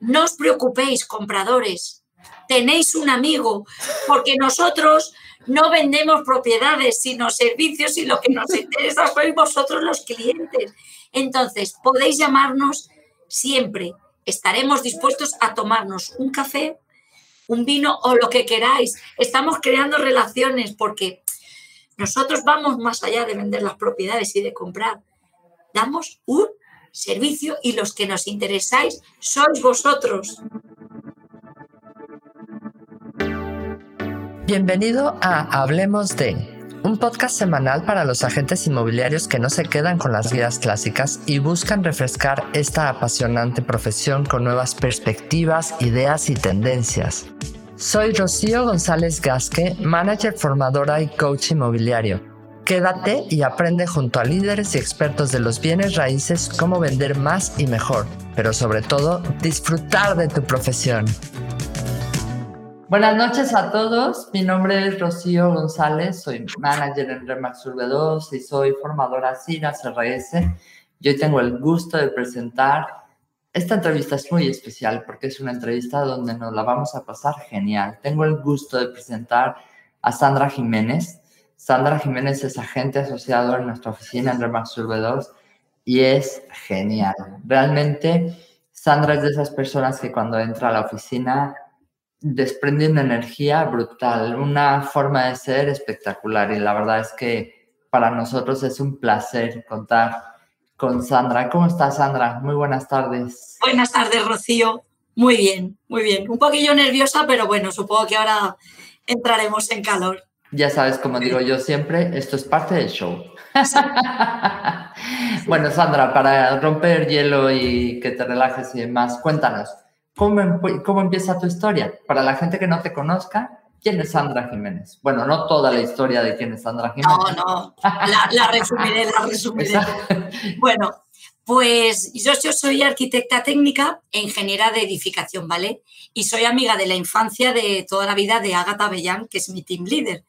no os preocupéis, compradores, tenéis un amigo, porque nosotros no vendemos propiedades, sino servicios y lo que nos interesa sois vosotros los clientes. Entonces, podéis llamarnos siempre. Estaremos dispuestos a tomarnos un café, un vino o lo que queráis. Estamos creando relaciones porque nosotros vamos más allá de vender las propiedades y de comprar. Damos un servicio y los que nos interesáis sois vosotros. Bienvenido a Hablemos de, un podcast semanal para los agentes inmobiliarios que no se quedan con las guías clásicas y buscan refrescar esta apasionante profesión con nuevas perspectivas, ideas y tendencias. Soy Rocío González Gasque, manager formadora y coach inmobiliario. Quédate y aprende junto a líderes y expertos de los bienes raíces cómo vender más y mejor, pero sobre todo disfrutar de tu profesión. Buenas noches a todos. Mi nombre es Rocío González, soy manager en Remax Urbe 2 y soy formadora CIRA CRS. Yo tengo el gusto de presentar. Esta entrevista es muy especial porque es una entrevista donde nos la vamos a pasar genial. Tengo el gusto de presentar a Sandra Jiménez. Sandra Jiménez es agente asociado en nuestra oficina en Remax 2 y es genial. Realmente, Sandra es de esas personas que cuando entra a la oficina desprende una energía brutal, una forma de ser espectacular y la verdad es que para nosotros es un placer contar con Sandra. ¿Cómo estás, Sandra? Muy buenas tardes. Buenas tardes, Rocío. Muy bien, muy bien. Un poquillo nerviosa, pero bueno, supongo que ahora entraremos en calor. Ya sabes, como digo yo siempre, esto es parte del show. bueno, Sandra, para romper hielo y que te relajes y demás, cuéntanos, ¿Cómo, ¿Cómo empieza tu historia? Para la gente que no te conozca, ¿Quién es Sandra Jiménez? Bueno, no toda la historia de quién es Sandra Jiménez. No, no, la, resumiré, la resumiré. Bueno, pues yo, yo, soy arquitecta técnica e ingeniera de edificación, ¿vale? Y soy amiga de la infancia de toda la vida de Agatha Bellán, que es mi team leader.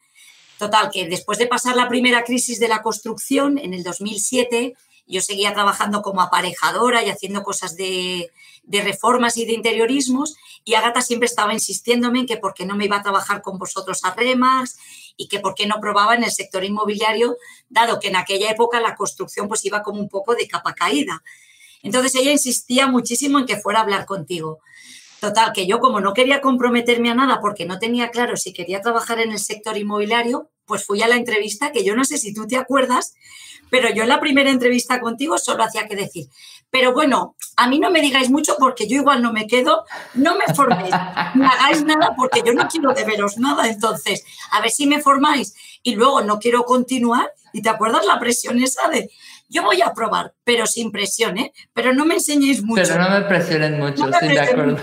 Total, que después de pasar la primera crisis de la construcción en el 2007, yo seguía trabajando como aparejadora y haciendo cosas de, reformas y de interiorismos y Agata siempre estaba insistiéndome en que por qué no me iba a trabajar con vosotros a remas y que por qué no probaba en el sector inmobiliario, dado que en aquella época la construcción pues iba como un poco de capa caída. Entonces ella insistía muchísimo en que fuera a hablar contigo. Total, que yo como no quería comprometerme a nada porque no tenía claro si quería trabajar en el sector inmobiliario, pues fui a la entrevista, que yo no sé si tú te acuerdas, pero yo en la primera entrevista contigo solo hacía que decir, pero bueno, a mí no me digáis mucho porque yo igual no me quedo, no me forméis, no hagáis nada porque yo no quiero deberos nada, entonces, a ver si me formáis y luego no quiero continuar. ¿Y te acuerdas la presión esa de, yo voy a probar, pero sin presión, ¿eh? Pero no me enseñéis mucho. Pero no me presionen mucho, estoy de acuerdo.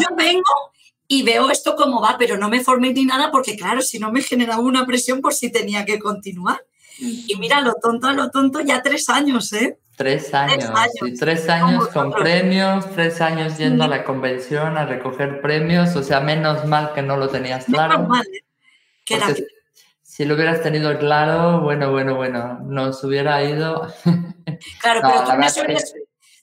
Yo vengo y veo esto cómo va, pero no me forméis ni nada porque, claro, si no me generaba una presión por si tenía que continuar. Y mira, lo tonto a lo tonto, ya tres años, ¿eh? Tres años, tres años, con premios, tres años yendo a la convención a recoger premios, o sea, menos mal que no lo tenías claro. Menos mal, ¿eh? Si lo hubieras tenido claro, bueno, bueno, bueno, nos hubiera ido. Claro, pero tú me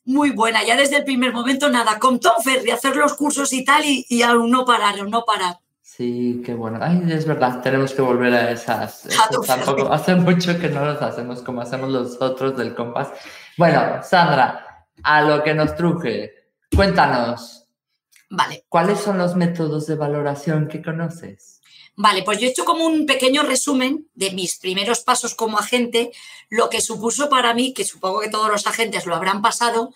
muy buena, ya desde el primer momento, nada, con Tom Ferry, hacer los cursos y tal, y, y aún no pararon, no parar. Sí, qué bueno. Ay, es verdad, tenemos que volver a esas. tampoco, hace mucho que no los hacemos como hacemos los otros del compás. Bueno, Sandra, a lo que nos truje, cuéntanos. Vale. ¿Cuáles son los métodos de valoración que conoces? Vale, pues yo he hecho como un pequeño resumen de mis primeros pasos como agente, lo que supuso para mí, que supongo que todos los agentes lo habrán pasado,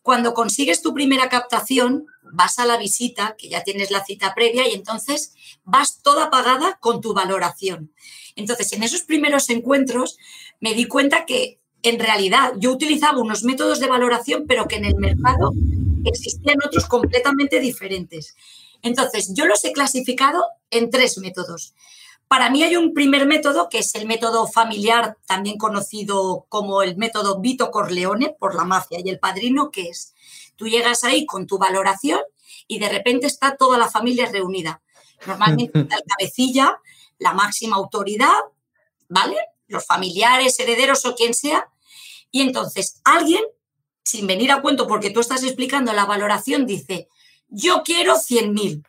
cuando consigues tu primera captación, vas a la visita, que ya tienes la cita previa, y entonces vas toda pagada con tu valoración. Entonces, en esos primeros encuentros me di cuenta que en realidad yo utilizaba unos métodos de valoración, pero que en el mercado existían otros completamente diferentes. Entonces, yo los he clasificado en tres métodos. Para mí hay un primer método que es el método familiar, también conocido como el método Vito Corleone por la mafia y el padrino, que es tú llegas ahí con tu valoración y de repente está toda la familia reunida. Normalmente está el cabecilla, la máxima autoridad, ¿vale? Los familiares, herederos o quien sea. Y entonces alguien, sin venir a cuento porque tú estás explicando la valoración, dice, yo quiero 100.000.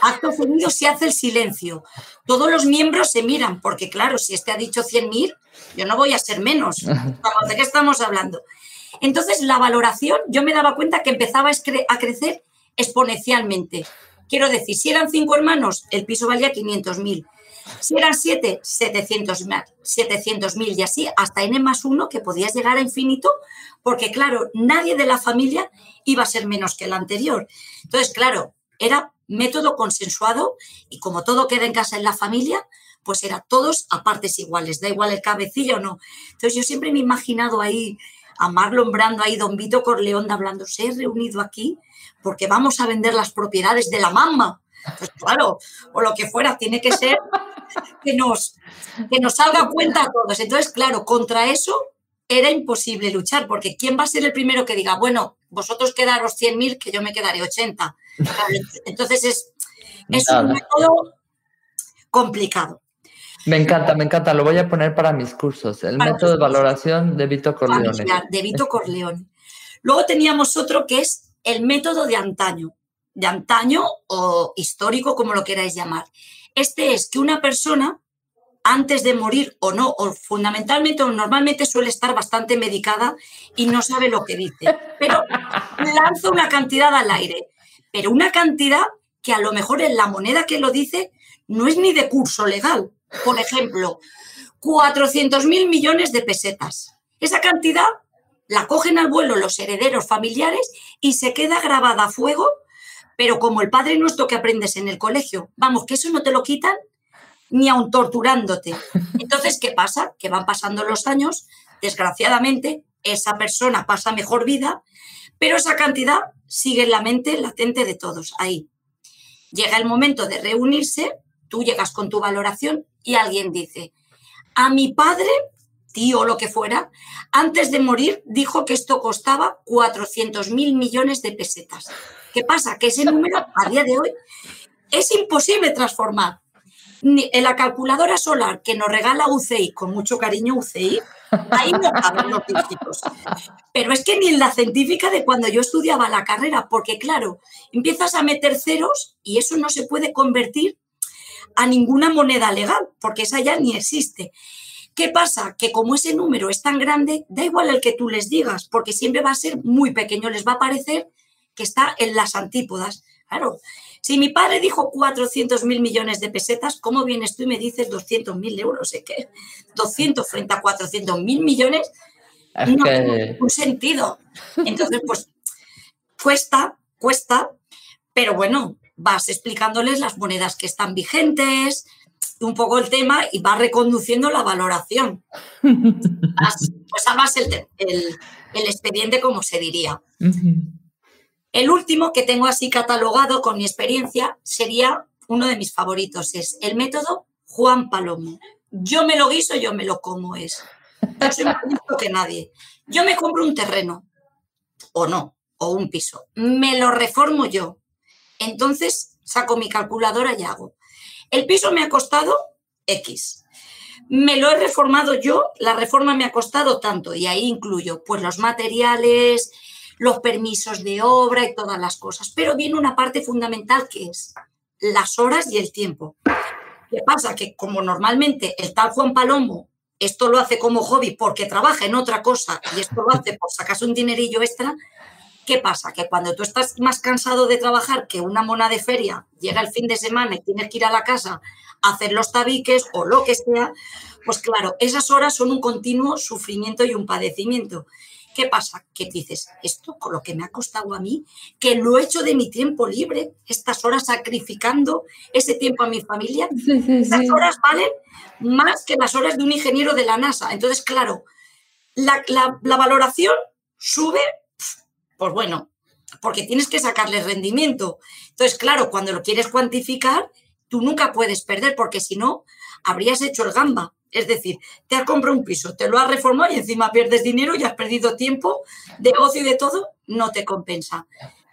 Acto seguido se hace el silencio. Todos los miembros se miran, porque claro, si este ha dicho 100.000, yo no voy a ser menos. ¿De qué estamos hablando? Entonces, la valoración, yo me daba cuenta que empezaba a crecer exponencialmente. Quiero decir, si eran cinco hermanos, el piso valía 500.000. Si eran siete, 700.000 700 y así hasta n más uno, que podías llegar a infinito, porque claro, nadie de la familia iba a ser menos que el anterior. Entonces, claro, era método consensuado y como todo queda en casa en la familia, pues era todos a partes iguales, da igual el cabecillo o no. Entonces yo siempre me he imaginado ahí a Marlon Brando, ahí Don Vito Corleón hablando, se he reunido aquí porque vamos a vender las propiedades de la mamá. Pues claro, o lo que fuera, tiene que ser que nos, que nos salga cuenta a todos. Entonces, claro, contra eso era imposible luchar, porque ¿quién va a ser el primero que diga, bueno, vosotros quedaros 100.000, que yo me quedaré 80? Entonces es, es un método complicado. Me encanta, me encanta. Lo voy a poner para mis cursos. El método de valoración de Vito Corleone. De Vito Corleone. Luego teníamos otro que es el método de antaño. De antaño o histórico, como lo queráis llamar. Este es que una persona, antes de morir o no, o fundamentalmente o normalmente suele estar bastante medicada y no sabe lo que dice. Pero lanza una cantidad al aire. Pero una cantidad que a lo mejor en la moneda que lo dice no es ni de curso legal por ejemplo, 400 mil millones de pesetas. Esa cantidad la cogen al vuelo los herederos familiares y se queda grabada a fuego, pero como el Padre Nuestro que aprendes en el colegio, vamos, que eso no te lo quitan ni aun torturándote. Entonces, ¿qué pasa? Que van pasando los años, desgraciadamente, esa persona pasa mejor vida, pero esa cantidad sigue en la mente latente de todos, ahí. Llega el momento de reunirse, tú llegas con tu valoración y alguien dice, a mi padre, tío o lo que fuera, antes de morir dijo que esto costaba 400 mil millones de pesetas. ¿Qué pasa? Que ese número a día de hoy es imposible transformar. En la calculadora solar que nos regala UCI, con mucho cariño UCI, ahí no los dígitos. Pero es que ni en la científica de cuando yo estudiaba la carrera, porque claro, empiezas a meter ceros y eso no se puede convertir a ninguna moneda legal, porque esa ya ni existe. ¿Qué pasa? Que como ese número es tan grande, da igual el que tú les digas, porque siempre va a ser muy pequeño, les va a parecer que está en las antípodas. Claro, si mi padre dijo 400 mil millones de pesetas, ¿cómo vienes tú y me dices 200 mil euros? ¿eh? ¿Qué? 200 frente a 400 mil millones no tiene ningún sentido. Entonces, pues cuesta, cuesta, pero bueno, vas explicándoles las monedas que están vigentes, un poco el tema y vas reconduciendo la valoración. pues salvas el, expediente, como se diría. El último que tengo así catalogado con mi experiencia sería uno de mis favoritos, es el método Juan Palomo. Yo me lo guiso, yo me lo como es. Yo soy más que nadie. Yo me compro un terreno, o no, o un piso. Me lo reformo yo. Entonces saco mi calculadora y hago. El piso me ha costado X. Me lo he reformado yo, la reforma me ha costado tanto y ahí incluyo pues los materiales, los permisos de obra y todas las cosas. Pero viene una parte fundamental que es las horas y el tiempo. ¿Qué pasa? Que como normalmente el tal Juan Palomo esto lo hace como hobby porque trabaja en otra cosa y esto lo hace por sacarse un dinerillo extra, ¿Qué pasa? Que cuando tú estás más cansado de trabajar que una mona de feria, llega el fin de semana y tienes que ir a la casa a hacer los tabiques o lo que sea, pues claro, esas horas son un continuo sufrimiento y un padecimiento. ¿Qué pasa? Que dices, esto con lo que me ha costado a mí, que lo he hecho de mi tiempo libre, estas horas sacrificando ese tiempo a mi familia, esas horas valen más que las horas de un ingeniero de la NASA. Entonces, claro, la, la valoración sube pues bueno, porque tienes que sacarle rendimiento. Entonces, claro, cuando lo quieres cuantificar, tú nunca puedes perder, porque si no, habrías hecho el gamba. Es decir, te has comprado un piso, te lo has reformado y encima pierdes dinero y has perdido tiempo de ocio y de todo, no te compensa.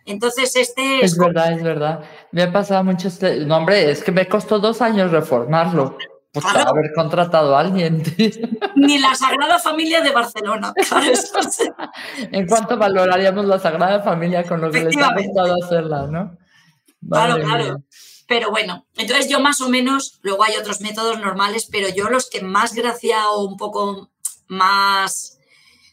Entonces, este es. Es verdad, es verdad. Me ha pasado mucho este. No, hombre, es que me costó dos años reformarlo. Pues haber contratado a alguien. Ni la Sagrada Familia de Barcelona. ¿En cuánto valoraríamos la Sagrada Familia con lo que les ha costado hacerla, no? claro, claro. Pero bueno, entonces yo más o menos, luego hay otros métodos normales, pero yo los que más gracia o un poco más...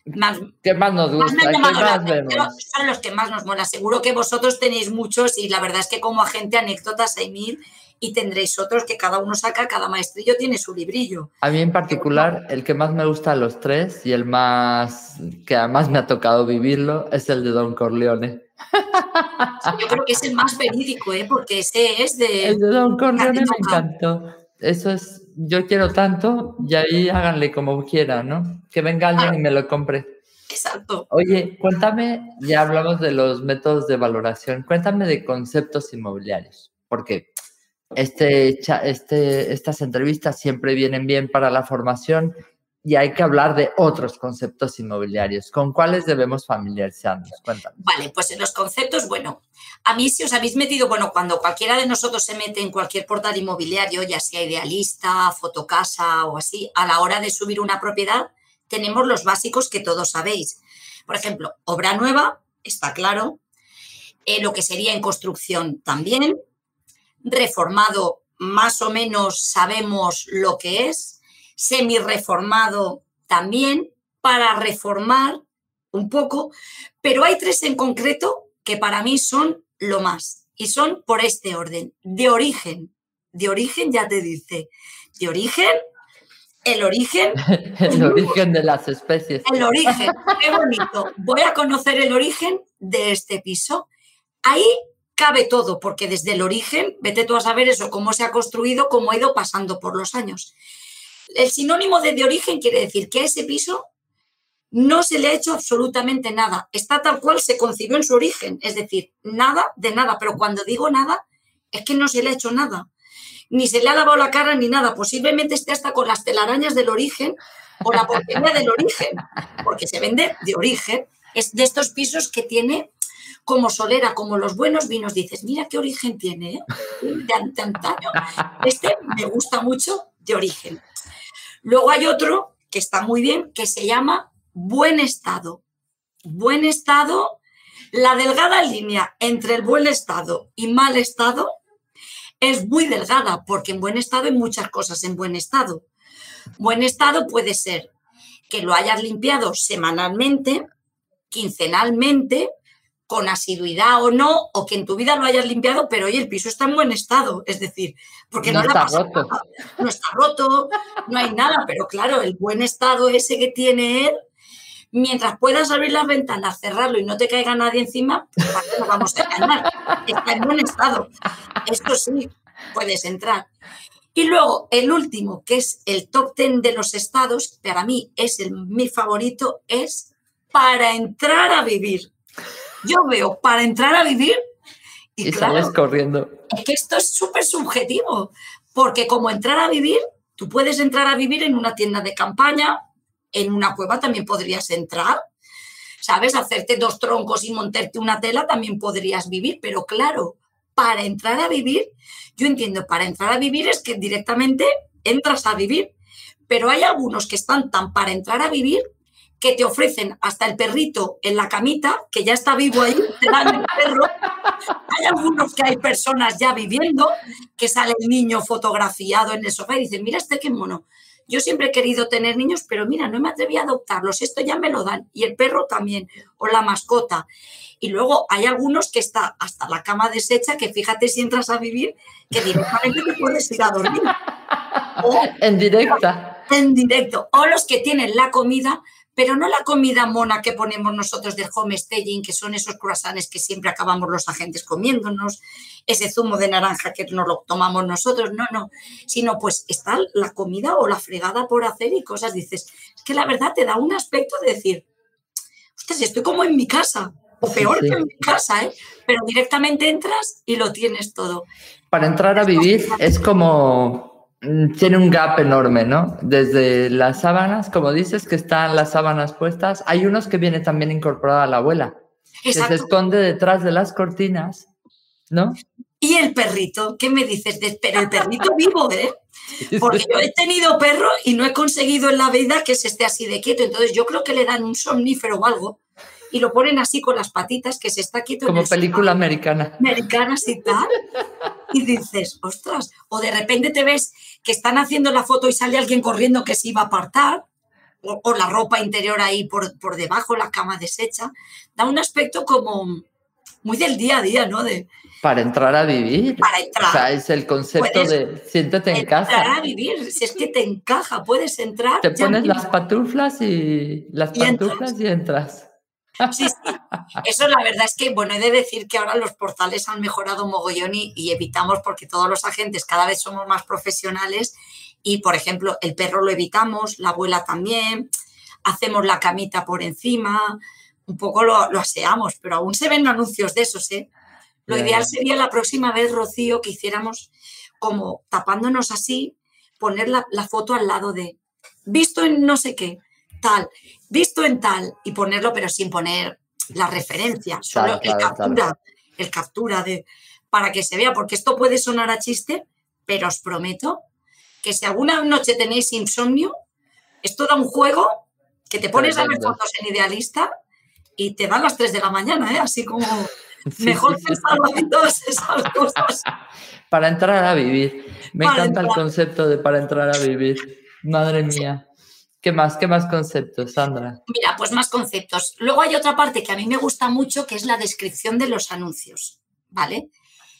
más ¿Qué más nos gusta? Más son los que más nos mola. Seguro que vosotros tenéis muchos y la verdad es que como agente anécdotas hay mil y tendréis otros que cada uno saca, cada maestrillo tiene su librillo. A mí en particular, el que más me gusta de los tres y el más que además me ha tocado vivirlo es el de Don Corleone. yo creo que es el más verídico, ¿eh? porque ese es de... El de Don Corleone me encantó. Eso es, yo quiero tanto y ahí háganle como quieran, ¿no? Que venga alguien y me lo compre. Exacto. Oye, cuéntame, ya hablamos de los métodos de valoración, cuéntame de conceptos inmobiliarios, porque este, este, estas entrevistas siempre vienen bien para la formación y hay que hablar de otros conceptos inmobiliarios. ¿Con cuáles debemos familiarizarnos? Cuéntanos. Vale, pues en los conceptos, bueno, a mí si os habéis metido, bueno, cuando cualquiera de nosotros se mete en cualquier portal inmobiliario, ya sea idealista, fotocasa o así, a la hora de subir una propiedad, tenemos los básicos que todos sabéis. Por ejemplo, obra nueva, está claro. Eh, lo que sería en construcción también, reformado más o menos sabemos lo que es, semi-reformado también, para reformar un poco, pero hay tres en concreto que para mí son lo más y son por este orden, de origen. De origen ya te dice, de origen, el origen. el origen de las especies. El origen, qué bonito. Voy a conocer el origen de este piso. Ahí cabe todo, porque desde el origen, vete tú a saber eso, cómo se ha construido, cómo ha ido pasando por los años. El sinónimo de, de origen quiere decir que a ese piso no se le ha hecho absolutamente nada. Está tal cual se concibió en su origen, es decir, nada de nada. Pero cuando digo nada, es que no se le ha hecho nada. Ni se le ha lavado la cara ni nada. Posiblemente esté hasta con las telarañas del origen o la porquería del origen, porque se vende de origen. Es de estos pisos que tiene como solera, como los buenos vinos, dices, mira qué origen tiene, ¿eh? de, antaño. Este me gusta mucho de origen. Luego hay otro que está muy bien, que se llama buen estado. Buen estado, la delgada línea entre el buen estado y mal estado es muy delgada, porque en buen estado hay muchas cosas en buen estado. Buen estado puede ser que lo hayas limpiado semanalmente, quincenalmente, con asiduidad o no, o que en tu vida lo hayas limpiado, pero hoy el piso está en buen estado, es decir, porque no, está roto. no está roto, no hay nada, pero claro, el buen estado ese que tiene él, mientras puedas abrir las ventanas, cerrarlo y no te caiga nadie encima, ¿para qué nos vamos a engañar? Está en buen estado. Esto sí, puedes entrar. Y luego, el último, que es el top ten de los estados, para mí es el, mi favorito, es para entrar a vivir yo veo para entrar a vivir y, sales corriendo. Es que esto es súper subjetivo, porque como entrar a vivir, tú puedes entrar a vivir en una tienda de campaña, en una cueva también podrías entrar, ¿sabes? Hacerte dos troncos y montarte una tela también podrías vivir, pero claro, para entrar a vivir, yo entiendo, para entrar a vivir es que directamente entras a vivir, pero hay algunos que están tan para entrar a vivir que te ofrecen hasta el perrito en la camita, que ya está vivo ahí, te dan el perro. Hay algunos que hay personas ya viviendo, que sale el niño fotografiado en el sofá y dicen, mira este qué mono. Yo siempre he querido tener niños, pero mira, no me atreví a adoptarlos, esto ya me lo dan. Y el perro también, o la mascota. Y luego hay algunos que está hasta la cama deshecha, que fíjate si entras a vivir, que directamente te puedes ir a dormir. en directa. En directo. O los que tienen la comida pero no la comida mona que ponemos nosotros del home staging, que son esos croissants que siempre acabamos los agentes comiéndonos, ese zumo de naranja que nos lo tomamos nosotros, no, no, sino pues está la comida o la fregada por hacer y cosas, dices, es que la verdad te da un aspecto de decir, si estoy como en mi casa, o peor que en mi casa, ¿eh? pero directamente entras y lo tienes todo. Para entrar a vivir es como tiene un gap enorme, ¿no? Desde las sábanas, como dices, que están las sábanas puestas, hay unos que viene también incorporada la abuela, que se esconde detrás de las cortinas, ¿no? Y el perrito, ¿qué me dices? Pero el perrito vivo, ¿eh? Porque yo he tenido perro y no he conseguido en la vida que se esté así de quieto. Entonces yo creo que le dan un somnífero o algo y lo ponen así con las patitas que se está quieto. Como película americana. Americana y tal. Y dices, ostras, o de repente te ves que están haciendo la foto y sale alguien corriendo que se iba a apartar, o, la ropa interior ahí por, por debajo, la cama deshecha. Da un aspecto como muy del día a día, ¿no? De, para entrar a vivir. Para entrar. O sea, es el concepto de siéntate en casa. Entrar a vivir, si es que te encaja, puedes entrar. Te pones las pantuflas y las pantuflas y entras. Sí, sí. Eso la verdad es que, bueno, he de decir que ahora los portales han mejorado mogollón y, y evitamos porque todos los agentes cada vez somos más profesionales y, por ejemplo, el perro lo evitamos, la abuela también, hacemos la camita por encima, un poco lo, lo aseamos, pero aún se ven anuncios de esos, ¿eh? Lo ideal sería la próxima vez, Rocío, que hiciéramos como tapándonos así, poner la, foto al lado de visto en no sé qué, tal, visto en tal, y ponerlo, pero sin poner la referencia, solo el captura, el captura de para que se vea, porque esto puede sonar a chiste, pero os prometo que si alguna noche tenéis insomnio, esto da un juego que te pones a ver fotos en idealista y te dan las 3 de la mañana, ¿eh? así como Mejor pensarlo en todas esas cosas. Para entrar a vivir. Me encanta el concepto de para entrar a vivir. Madre mía. ¿Qué más? ¿Qué más conceptos, Sandra? Mira, pues más conceptos. Luego hay otra parte que a mí me gusta mucho, que es la descripción de los anuncios, ¿vale?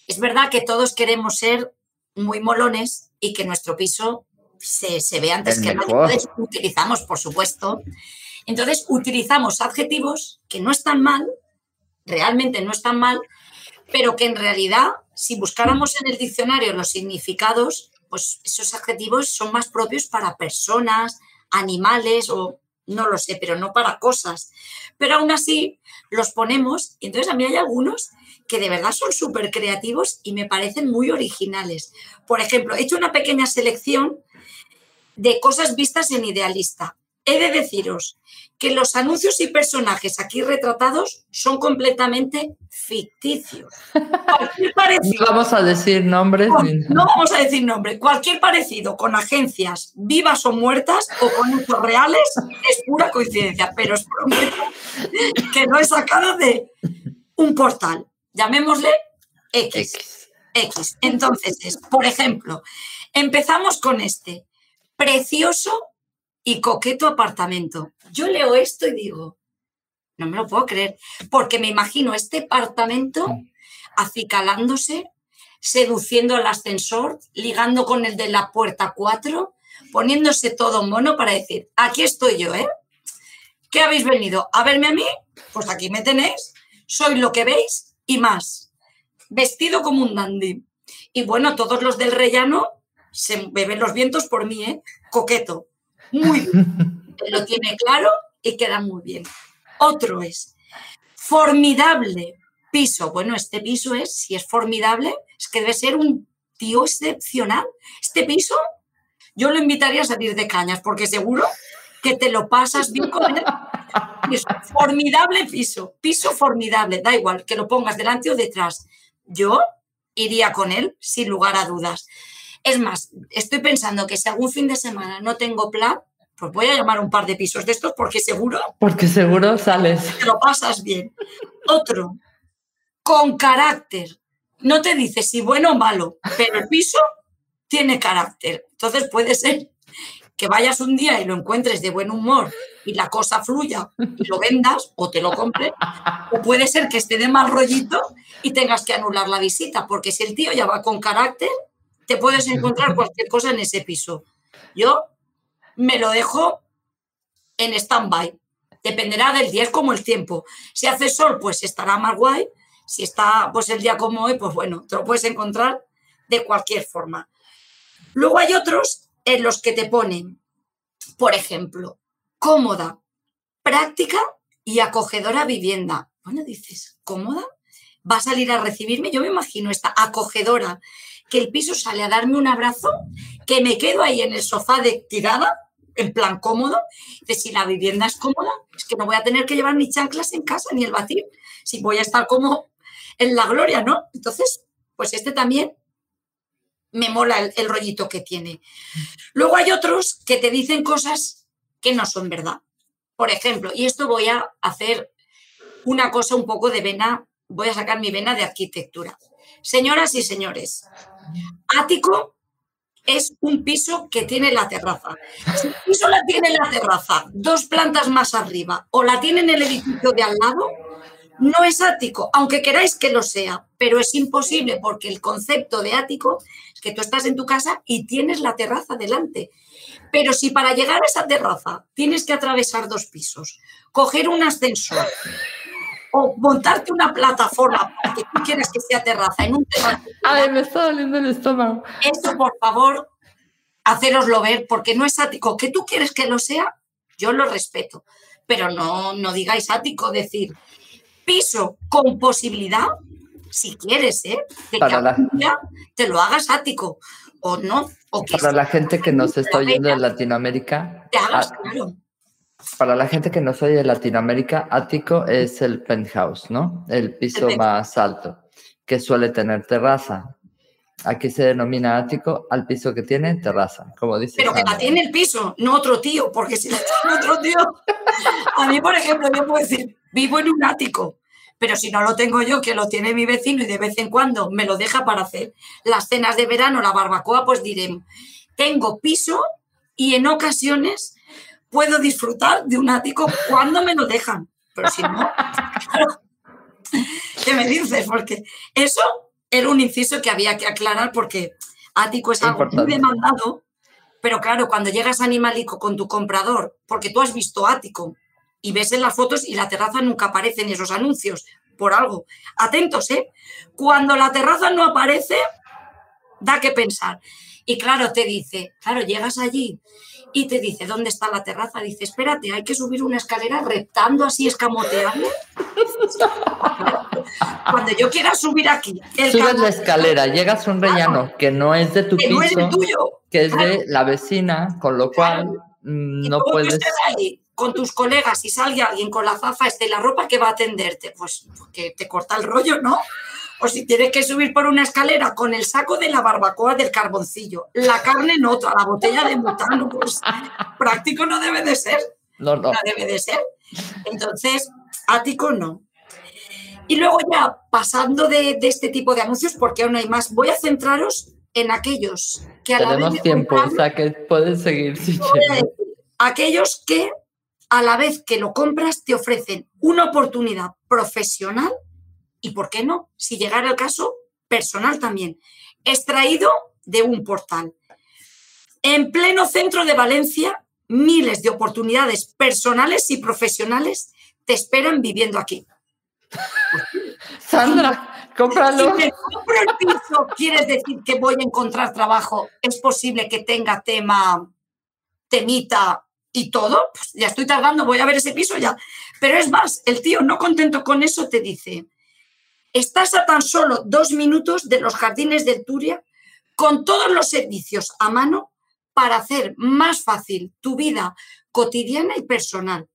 Es verdad que todos queremos ser muy molones y que nuestro piso se, se vea antes que nadie. Utilizamos, por supuesto. Entonces, utilizamos adjetivos que no están mal, realmente no están mal, pero que en realidad, si buscáramos en el diccionario los significados, pues esos adjetivos son más propios para personas, animales o no lo sé, pero no para cosas. Pero aún así los ponemos entonces a mí hay algunos que de verdad son súper creativos y me parecen muy originales. Por ejemplo, he hecho una pequeña selección de cosas vistas en Idealista. He de deciros que los anuncios y personajes aquí retratados son completamente ficticios. no vamos a decir nombres. no vamos a decir nombres. Cualquier parecido con agencias vivas o muertas o con hechos reales es pura coincidencia, pero os prometo que no he sacado de un portal. Llamémosle X. X. X. Entonces, por ejemplo, empezamos con este. Precioso y coqueto apartamento. Yo leo esto y digo, no me lo puedo creer, porque me imagino este apartamento acicalándose, seduciendo al ascensor, ligando con el de la puerta 4, poniéndose todo mono para decir, aquí estoy yo, ¿eh? ¿Qué habéis venido? ¿A verme a mí? Pues aquí me tenéis, soy lo que veis y más, vestido como un dandy. Y bueno, todos los del rellano se beben los vientos por mí, ¿eh? Coqueto muy bien. Lo tiene claro y queda muy bien. Otro es formidable piso. Bueno, este piso es, si es formidable, es que debe ser un tío excepcional. Este piso, yo lo invitaría a salir de cañas, porque seguro que te lo pasas bien con él. Es formidable piso, piso formidable, da igual que lo pongas delante o detrás. Yo iría con él sin lugar a dudas. Es más, estoy pensando que si algún fin de semana no tengo plan, pues voy a llamar un par de pisos de estos porque seguro. Porque seguro sales. Te lo pasas bien. Otro, con carácter. No te dice si bueno o malo, pero el piso tiene carácter. Entonces puede ser que vayas un día y lo encuentres de buen humor y la cosa fluya y lo vendas o te lo compre. O puede ser que esté de mal rollito y tengas que anular la visita, porque si el tío ya va con carácter, te puedes encontrar cualquier cosa en ese piso. Yo me lo dejo en stand-by. Dependerá del día, es como el tiempo. Si hace sol, pues estará más guay. Si está pues el día como hoy, pues bueno, te lo puedes encontrar de cualquier forma. Luego hay otros en los que te ponen, por ejemplo, cómoda, práctica y acogedora vivienda. Bueno, dices, ¿cómoda? ¿Va a salir a recibirme? Yo me imagino esta acogedora que el piso sale a darme un abrazo, que me quedo ahí en el sofá de tirada, en plan cómodo, de si la vivienda es cómoda, es que no voy a tener que llevar ni chanclas en casa ni el batir, si voy a estar como en la gloria, ¿no? Entonces, pues este también me mola el, rollito que tiene. Luego hay otros que te dicen cosas que no son verdad. Por ejemplo, y esto voy a hacer una cosa un poco de vena, voy a sacar mi vena de arquitectura. Señoras y señores, ático es un piso que tiene la terraza. Si el piso la tiene la terraza, dos plantas más arriba, o la tiene en el edificio de al lado, no es ático, aunque queráis que lo sea, pero es imposible porque el concepto de ático es que tú estás en tu casa y tienes la terraza delante. Pero si para llegar a esa terraza tienes que atravesar dos pisos, coger un ascensor o montarte una plataforma porque tú quieres que sea terraza en un terrazo. Ay, me está doliendo el estómago. Eso, por favor, haceroslo ver porque no es ático. Que tú quieres que lo sea, yo lo respeto. Pero no, no digáis ático, decir, piso con posibilidad, si quieres, ¿eh? de que te lo hagas ático o no. O para la gente que nos está oyendo de Latinoamérica. Te hagas, claro. Para la gente que nos oye de Latinoamérica, ático es el penthouse, ¿no? El piso más alto, que suele tener terraza. Aquí se denomina ático al piso que tiene terraza, como dice. Pero que la tiene el piso, no otro tío, porque si la tiene otro tío. A mí, por ejemplo, yo puedo decir, vivo en un ático, pero si no lo tengo yo, que lo tiene mi vecino y de vez en cuando me lo deja para hacer las cenas de verano, la barbacoa, pues diré, tengo piso y en ocasiones puedo disfrutar de un ático cuando me lo dejan. Pero si no, ¿qué me dices? Porque eso era un inciso que había que aclarar porque ático es algo muy demandado, pero claro, cuando llegas a Animalico con tu comprador, porque tú has visto ático y ves en las fotos y la terraza nunca aparece en esos anuncios, por algo. Atentos, ¿eh? Cuando la terraza no aparece, da que pensar. Y claro, te dice, claro, llegas allí y te dice, ¿dónde está la terraza? Dice, espérate, hay que subir una escalera reptando así, escamoteando. Cuando yo quiera subir aquí. Subes la escalera, llegas a un rellano que no es de tu que piso, no es el tuyo. que es de la vecina, con lo cual mm, no puedes. Ahí, con tus colegas y salga alguien con la zafa de la ropa que va a atenderte, pues que te corta el rollo, ¿no? O si tienes que subir por una escalera con el saco de la barbacoa del carboncillo, la carne en otra, la botella de butano, pues práctico no debe de ser. No, no. No debe de ser. Entonces, ático no. Y luego ya, pasando de, este tipo de anuncios, porque aún hay más, voy a centraros en aquellos que a Tenemos la vez tiempo, o sea que puedes seguir si Aquellos que a la vez que lo compras te ofrecen una oportunidad profesional y, ¿por qué no? Si llegara el caso, personal también, extraído de un portal. En pleno centro de Valencia, miles de oportunidades personales y profesionales te esperan viviendo aquí. Sandra, cómpralo. Si me compro el piso, ¿quieres decir que voy a encontrar trabajo? Es posible que tenga tema, temita y todo. Pues ya estoy tardando, voy a ver ese piso ya. Pero es más, el tío, no contento con eso, te dice, Estás a tan solo dos minutos de los jardines del Turia con todos los servicios a mano para hacer más fácil tu vida cotidiana y personal.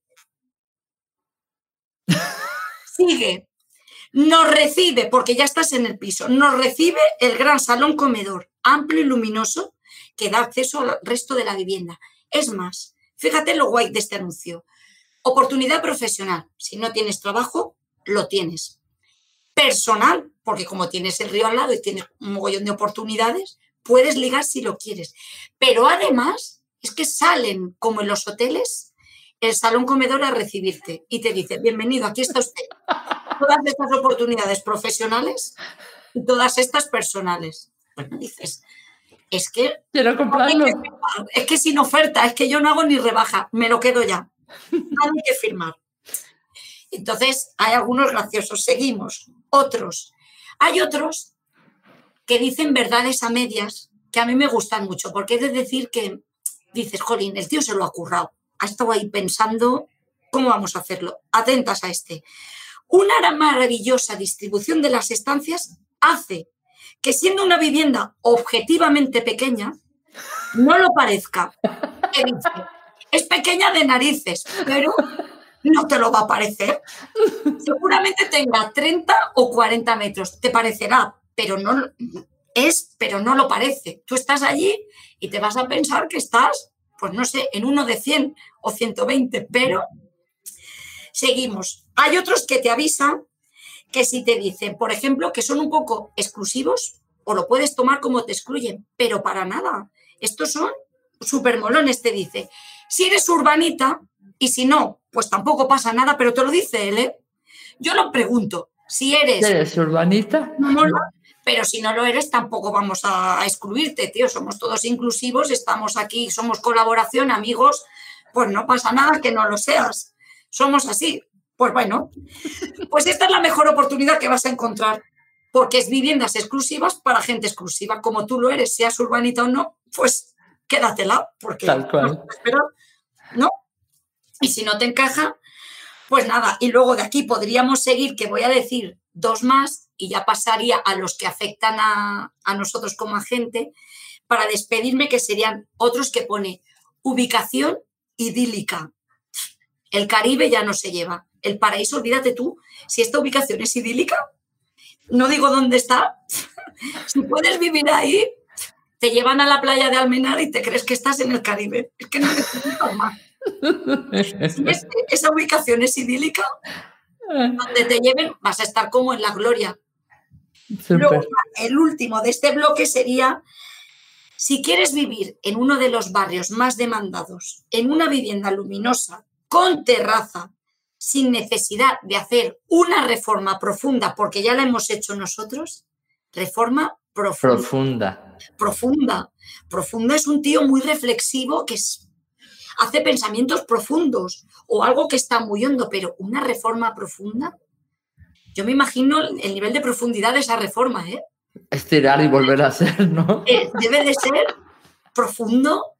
Sigue. Nos recibe, porque ya estás en el piso, nos recibe el gran salón comedor, amplio y luminoso, que da acceso al resto de la vivienda. Es más, fíjate lo guay de este anuncio. Oportunidad profesional. Si no tienes trabajo, lo tienes personal, porque como tienes el río al lado y tienes un mogollón de oportunidades, puedes ligar si lo quieres. Pero además es que salen, como en los hoteles, el salón comedor a recibirte y te dice, bienvenido, aquí está usted. Todas estas oportunidades profesionales y todas estas personales. Bueno, dices, es que... Quiero comprarlo. Es que sin oferta, es que yo no hago ni rebaja, me lo quedo ya. No hay que firmar. Entonces, hay algunos graciosos. Seguimos. Otros. Hay otros que dicen verdades a medias que a mí me gustan mucho, porque es de decir que dices, jolín, el tío se lo ha currado. Ha estado ahí pensando cómo vamos a hacerlo. Atentas a este. Una maravillosa distribución de las estancias hace que siendo una vivienda objetivamente pequeña, no lo parezca. Es pequeña de narices, pero no te lo va a parecer. Seguramente tenga 30 o 40 metros, te parecerá, pero no es, pero no lo parece. Tú estás allí y te vas a pensar que estás, pues no sé, en uno de 100 o 120, pero seguimos. Hay otros que te avisan que si te dicen, por ejemplo, que son un poco exclusivos, o lo puedes tomar como te excluyen, pero para nada. Estos son súper molones, te dice. Si eres urbanita y si no, pues tampoco pasa nada, pero te lo dice él, ¿eh? Yo lo pregunto, si eres... ¿Eres urbanita? pero si no lo eres, tampoco vamos a, excluirte, tío. Somos todos inclusivos, estamos aquí, somos colaboración, amigos, pues no pasa nada que no lo seas. Somos así. Pues bueno, pues esta es la mejor oportunidad que vas a encontrar, porque es viviendas exclusivas para gente exclusiva, como tú lo eres, seas urbanita o no, pues quédatela, porque Tal cual. ¿no? Y si no te encaja, pues nada, y luego de aquí podríamos seguir, que voy a decir dos más, y ya pasaría a los que afectan a, nosotros como agente, para despedirme, que serían otros que pone ubicación idílica. El Caribe ya no se lleva. El paraíso, olvídate tú, si esta ubicación es idílica, no digo dónde está, si puedes vivir ahí, te llevan a la playa de Almenar y te crees que estás en el Caribe. Es que no más. Esa ubicación es idílica, donde te lleven vas a estar como en la gloria. Luego, el último de este bloque sería, si quieres vivir en uno de los barrios más demandados, en una vivienda luminosa, con terraza, sin necesidad de hacer una reforma profunda, porque ya la hemos hecho nosotros, reforma profunda. Profunda. Profunda. Profunda es un tío muy reflexivo que hace pensamientos profundos o algo que está muy hondo, pero una reforma profunda yo me imagino el nivel de profundidad de esa reforma, ¿eh? Estirar y volver a ser, ¿no? Eh, debe de ser profundo.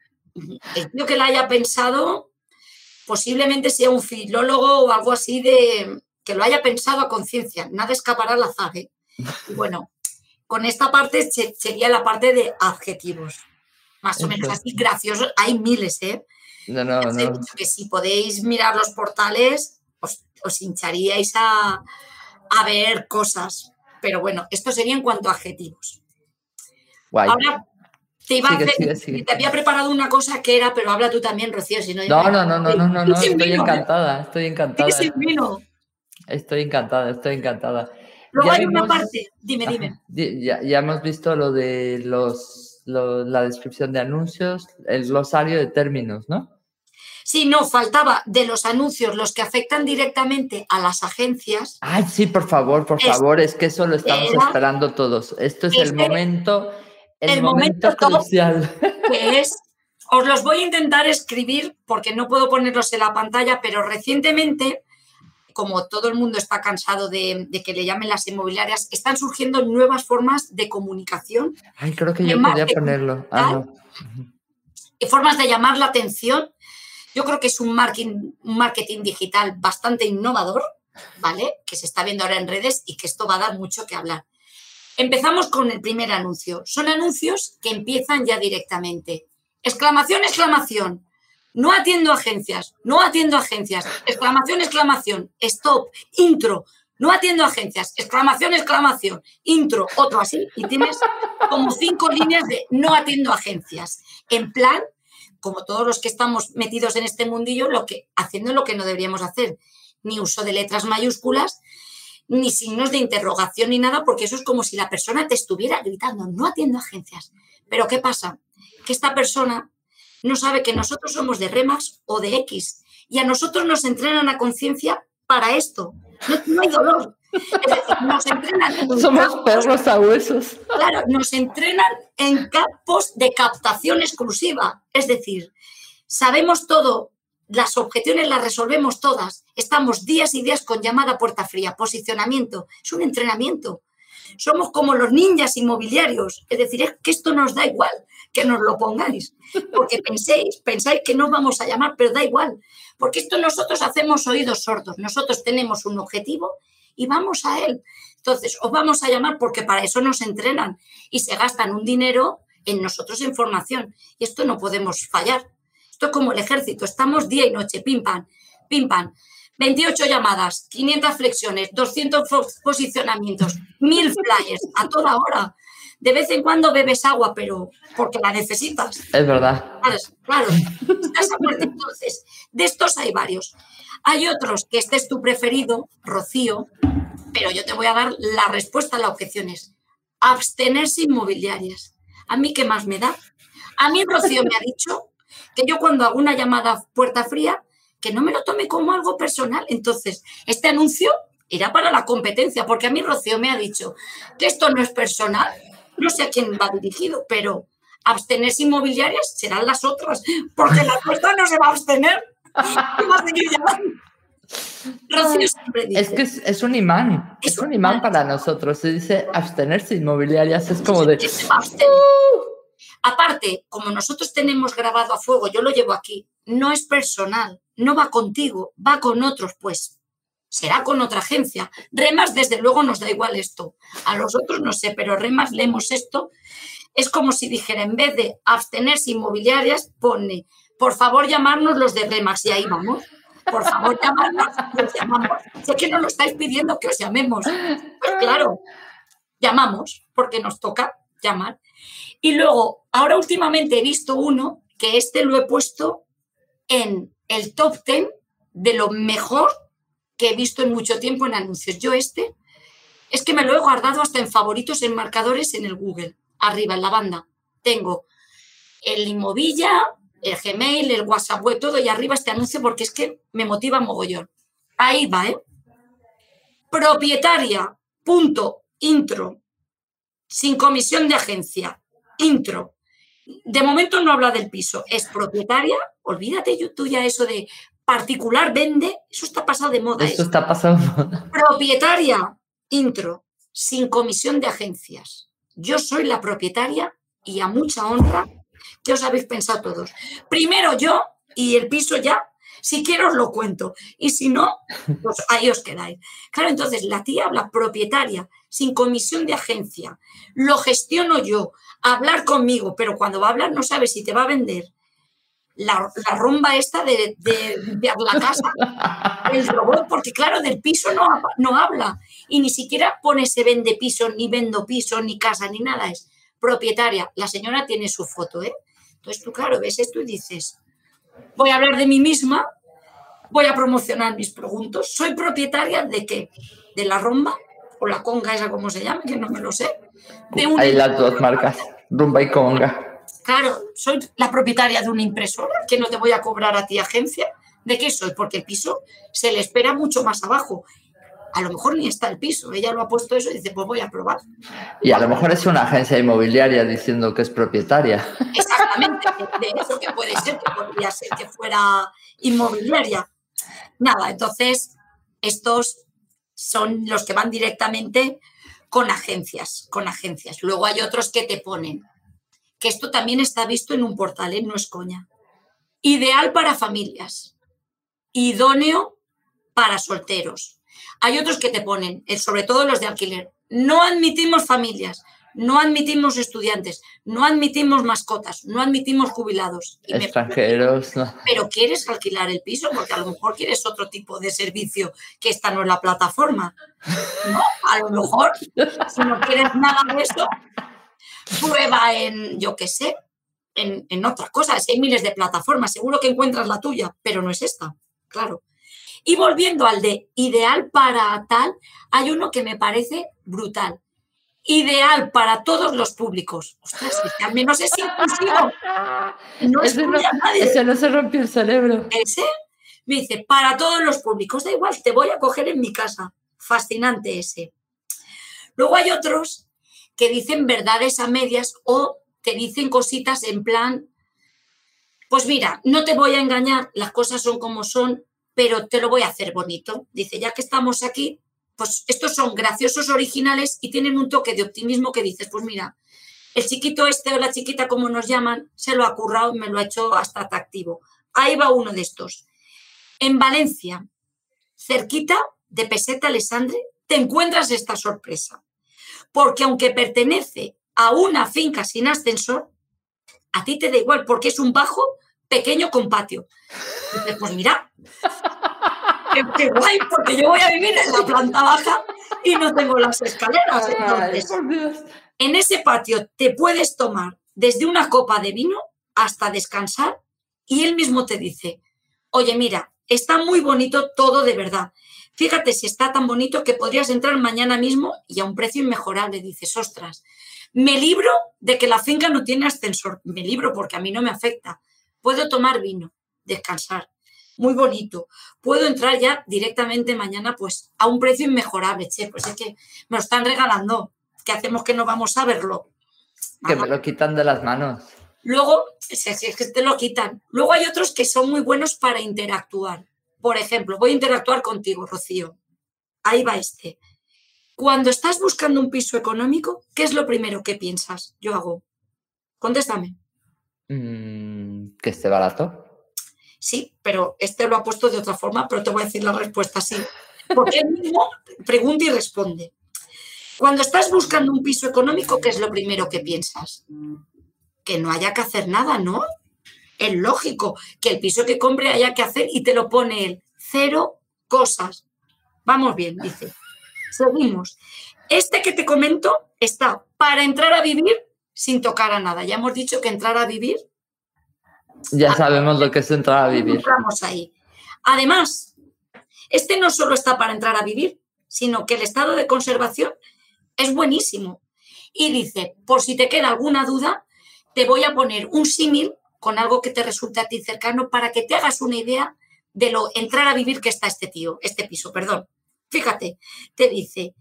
El tío que la haya pensado posiblemente sea un filólogo o algo así de que lo haya pensado a conciencia. Nada escapará al azar. ¿eh? bueno, con esta parte sería la parte de adjetivos. Más o menos así, graciosos. Hay miles, ¿eh? No, no, no. Que si podéis mirar los portales, os hincharíais a, a ver cosas. Pero bueno, esto sería en cuanto a adjetivos. Ahora te iba a hacer, te había preparado una cosa que era, pero habla tú también, Rocío, si no. No, no, no, no, no, no, no, estoy encantada, estoy encantada. Estoy encantada, estoy encantada. Luego hay una parte, dime, dime. Ya, ya, hemos visto lo de los, la descripción de anuncios, el glosario de términos, ¿no? Sí, no, faltaba de los anuncios, los que afectan directamente a las agencias. Ay, sí, por favor, por favor, es que eso lo estamos esperando todos. Esto es el momento, el, momento, crucial. Que es, os los voy a intentar escribir porque no puedo ponerlos en la pantalla, pero recientemente como todo el mundo está cansado de, que le llamen las inmobiliarias, están surgiendo nuevas formas de comunicación. Ay, creo que yo podría ponerlo. Ah, Formas de llamar la atención yo creo que es un marketing, marketing digital bastante innovador, ¿vale? Que se está viendo ahora en redes y que esto va a dar mucho que hablar. Empezamos con el primer anuncio. Son anuncios que empiezan ya directamente. Exclamación, exclamación. No atiendo agencias, no atiendo agencias. Exclamación, exclamación. Stop, intro. No atiendo agencias. Exclamación, exclamación. Intro, otro así. Y tienes como cinco líneas de no atiendo agencias. En plan, como todos los que estamos metidos en este mundillo, lo que, haciendo lo que no deberíamos hacer, ni uso de letras mayúsculas, ni signos de interrogación ni nada, porque eso es como si la persona te estuviera gritando, no atiendo agencias. Pero ¿qué pasa? Que esta persona no sabe que nosotros somos de Remax o de X y a nosotros nos entrenan a conciencia para esto. no, hay dolor, nos entrenan. Somos perros a huesos. Claro, nos entrenan en campos de captación exclusiva. Es decir, sabemos todo, las objeciones las resolvemos todas. Estamos días y días con llamada puerta fría, posicionamiento. Es un entrenamiento. Somos como los ninjas inmobiliarios. Es decir, es que esto nos da igual que nos lo pongáis. Porque penséis, pensáis que no vamos a llamar, pero da igual. Porque esto nosotros hacemos oídos sordos. Nosotros tenemos un objetivo y vamos a él. Entonces, os vamos a llamar porque para eso nos entrenan y se gastan un dinero en nosotros en formación. Y esto no podemos fallar. Esto es como el ejército, estamos día y noche, pim pam, pim pam. 28 llamadas, 500 flexiones, 200 posicionamientos, 1000 flyers a toda hora. de vez en cuando bebes agua, pero porque la necesitas. Es verdad. Claro, claro. Estás a muerte. Entonces, de estos hay varios. Hay otros que este es tu preferido, Rocío, pero yo te voy a dar la respuesta a la objeción es abstenerse inmobiliarias. ¿A mí qué más me da? A mí Rocío me ha dicho que yo cuando hago una llamada puerta fría, que no me lo tome como algo personal. Entonces, este anuncio era para la competencia, porque a mí Rocío me ha dicho que esto no es personal, no sé a quién va dirigido, pero abstenerse inmobiliarias serán las otras, porque la puerta no se va a abstener. Rocío siempre dice, es que es, un imán, es, un imán, para nosotros. Se dice abstenerse inmobiliarias, es como de... Aparte, como nosotros tenemos grabado a fuego, yo lo llevo aquí, no es personal, no va contigo, va con otros, pues será con otra agencia. Remas, desde luego, nos da igual esto. A los otros no sé, pero Remas leemos esto. Es como si dijera, en vez de abstenerse inmobiliarias, pone, por favor, llamarnos los de Remas y ahí vamos. Por favor, llamarnos, los llamamos. Sé que no lo estáis pidiendo que os llamemos. Pues claro, llamamos porque nos toca llamar. Y luego, ahora últimamente he visto uno que este lo he puesto en el top 10 de lo mejor que he visto en mucho tiempo en anuncios. Yo este es que me lo he guardado hasta en favoritos en marcadores en el Google, arriba en la banda. Tengo el Inmovilla, el Gmail, el WhatsApp web, todo y arriba este anuncio porque es que me motiva mogollón. Ahí va, ¿eh? Propietaria, punto, intro, sin comisión de agencia, intro. De momento no habla del piso, es propietaria, olvídate tú ya eso de particular vende, eso está pasado de moda. Eso está pasado de moda. Propietaria, intro, sin comisión de agencias. Yo soy la propietaria y a mucha honra que os habéis pensado todos. Primero yo y el piso ya, si quiero os lo cuento. Y si no, pues ahí os quedáis. Claro, entonces la tía habla propietaria, sin comisión de agencia. Lo gestiono yo, hablar conmigo, pero cuando va a hablar no sabe si te va a vender la, rumba esta de, limpiar la casa, el robot, porque claro, del piso no, no habla y ni siquiera pone se vende piso, ni vendo piso, ni casa, ni nada, es propietaria. La señora tiene su foto, ¿eh? Entonces tú, claro, ves esto y dices, voy a hablar de mí misma, voy a promocionar mis preguntas, ¿soy propietaria de qué? ¿De la rumba? ¿O la conga esa como se llama? Que no me lo sé. Hay las dos marcas, rumba y conga. Claro, soy la propietaria de una impresora que no te voy a cobrar a ti agencia. ¿De qué soy? Porque el piso se le espera mucho más abajo. A lo mejor ni está el piso. Ella lo ha puesto eso y dice, pues voy a probar. Y a lo mejor es una agencia inmobiliaria diciendo que es propietaria. Exactamente, de eso que puede ser, que podría ser que fuera inmobiliaria. Nada, entonces estos son los que van directamente con agencias, con agencias. Luego hay otros que te ponen que esto también está visto en un portal, ¿eh? no es coña. Ideal para familias, idóneo para solteros. Hay otros que te ponen, eh, sobre todo los de alquiler, no admitimos familias, no admitimos estudiantes, no admitimos mascotas, no admitimos jubilados. Extranjeros. Pero quieres alquilar el piso porque a lo mejor quieres otro tipo de servicio que esta no es la plataforma. No, a lo mejor si no quieres nada de eso, prueba en, yo qué sé, en, en otras cosas. Hay miles de plataformas, seguro que encuentras la tuya, pero no es esta, claro. Y volviendo al de ideal para tal, hay uno que me parece brutal. Ideal para todos los públicos. Ostras, que al menos es inclusivo. No ese, no, nadie. ese no se rompió el cerebro. Ese me dice, para todos los públicos, da igual, te voy a coger en mi casa. Fascinante ese. Luego hay otros que dicen verdades a medias o te dicen cositas en plan, pues mira, no te voy a engañar, las cosas son como son, pero te lo voy a hacer bonito. Dice, ya que estamos aquí, pues estos son graciosos, originales y tienen un toque de optimismo que dices, pues mira, el chiquito este o la chiquita, como nos llaman, se lo ha currado me lo ha hecho hasta atractivo. Ahí va uno de estos. En Valencia, cerquita de Peseta Alessandre, te encuentras esta sorpresa porque aunque pertenece a una finca sin ascensor, a ti te da igual porque es un bajo pequeño con patio. pues mira, qué, guay, porque yo voy a vivir en la planta baja y no tengo las escaleras. En ese patio te puedes tomar desde una copa de vino hasta descansar y él mismo te dice, oye, mira, está muy bonito todo de verdad. Fíjate si está tan bonito que podrías entrar mañana mismo y a un precio inmejorable. Dices, ostras, me libro de que la finca no tiene ascensor. Me libro porque a mí no me afecta. Puedo tomar vino, descansar. Muy bonito. Puedo entrar ya directamente mañana pues a un precio inmejorable. Che, pues es que me lo están regalando. ¿Qué hacemos que no vamos a verlo? Que me lo quitan de las manos. Luego, es que te lo quitan. Luego hay otros que son muy buenos para interactuar. Por ejemplo, voy a interactuar contigo, Rocío. Ahí va este. Cuando estás buscando un piso económico, ¿qué es lo primero que piensas? Yo hago. Contéstame. Mm, que esté barato. Sí, pero este lo ha puesto de otra forma, pero te voy a decir la respuesta sí. Porque él mismo pregunta y responde. Cuando estás buscando un piso económico, ¿qué es lo primero que piensas? Que no haya que hacer nada, ¿no? Es lógico que el piso que compre haya que hacer y te lo pone él. Cero cosas. Vamos bien, dice. Seguimos. Este que te comento está para entrar a vivir sin tocar a nada. Ya hemos dicho que entrar a vivir. Ya sabemos lo que es entrar a vivir. Vamos ahí. Además, este no solo está para entrar a vivir, sino que el estado de conservación es buenísimo. Y dice, por si te queda alguna duda, te voy a poner un símil con algo que te resulte a ti cercano para que te hagas una idea de lo entrar a vivir que está este tío, este piso, perdón. Fíjate, te dice,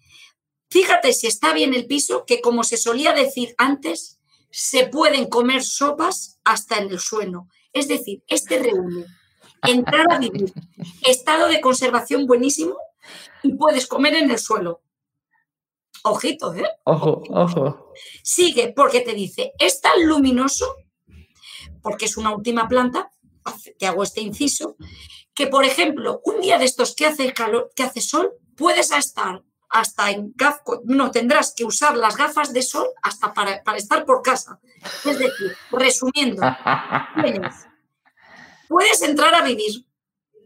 fíjate si está bien el piso, que como se solía decir antes, se pueden comer sopas hasta en el suelo. Es decir, este reúne entrar a vivir, estado de conservación buenísimo y puedes comer en el suelo. Ojito, ¿eh? Ojo, ojo. Sigue porque te dice, es tan luminoso, porque es una última planta, te hago este inciso, que, por ejemplo, un día de estos que hace calor, que hace sol, puedes estar hasta en gafas, no, tendrás que usar las gafas de sol hasta para, estar por casa. Es decir, resumiendo, puedes entrar a vivir.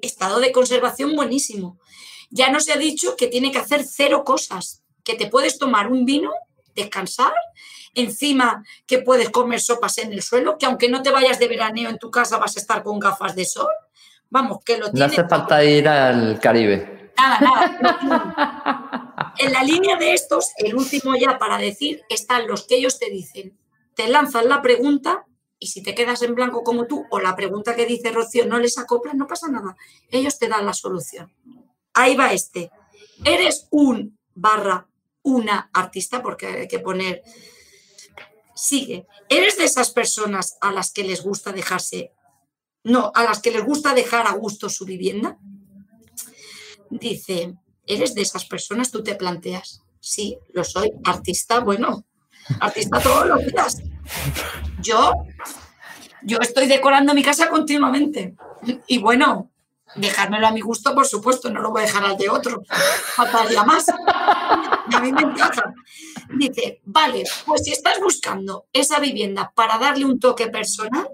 Estado de conservación buenísimo. Ya no se ha dicho que tiene que hacer cero cosas, que te puedes tomar un vino, descansar, encima que puedes comer sopas en el suelo, que aunque no te vayas de veraneo en tu casa vas a estar con gafas de sol, Vamos, que lo tiene. No hace falta ir al Caribe. Nada, nada. en la línea de estos, el último ya para decir, están los que ellos te dicen. Te lanzan la pregunta y si te quedas en blanco como tú o la pregunta que dice Rocío no les acopla, no pasa nada. Ellos te dan la solución. Ahí va este. Eres un barra una artista, porque hay que poner. Sigue. ¿Eres de esas personas a las que les gusta dejarse no, a las que les gusta dejar a gusto su vivienda. Dice, ¿eres de esas personas? Tú te planteas, sí, lo soy, artista, bueno, artista todos los días. Yo, yo estoy decorando mi casa continuamente. Y bueno, dejármelo a mi gusto, por supuesto, no lo voy a dejar al de otro. Faltaría más. A mí me encanta. Dice, vale, pues si estás buscando esa vivienda para darle un toque personal,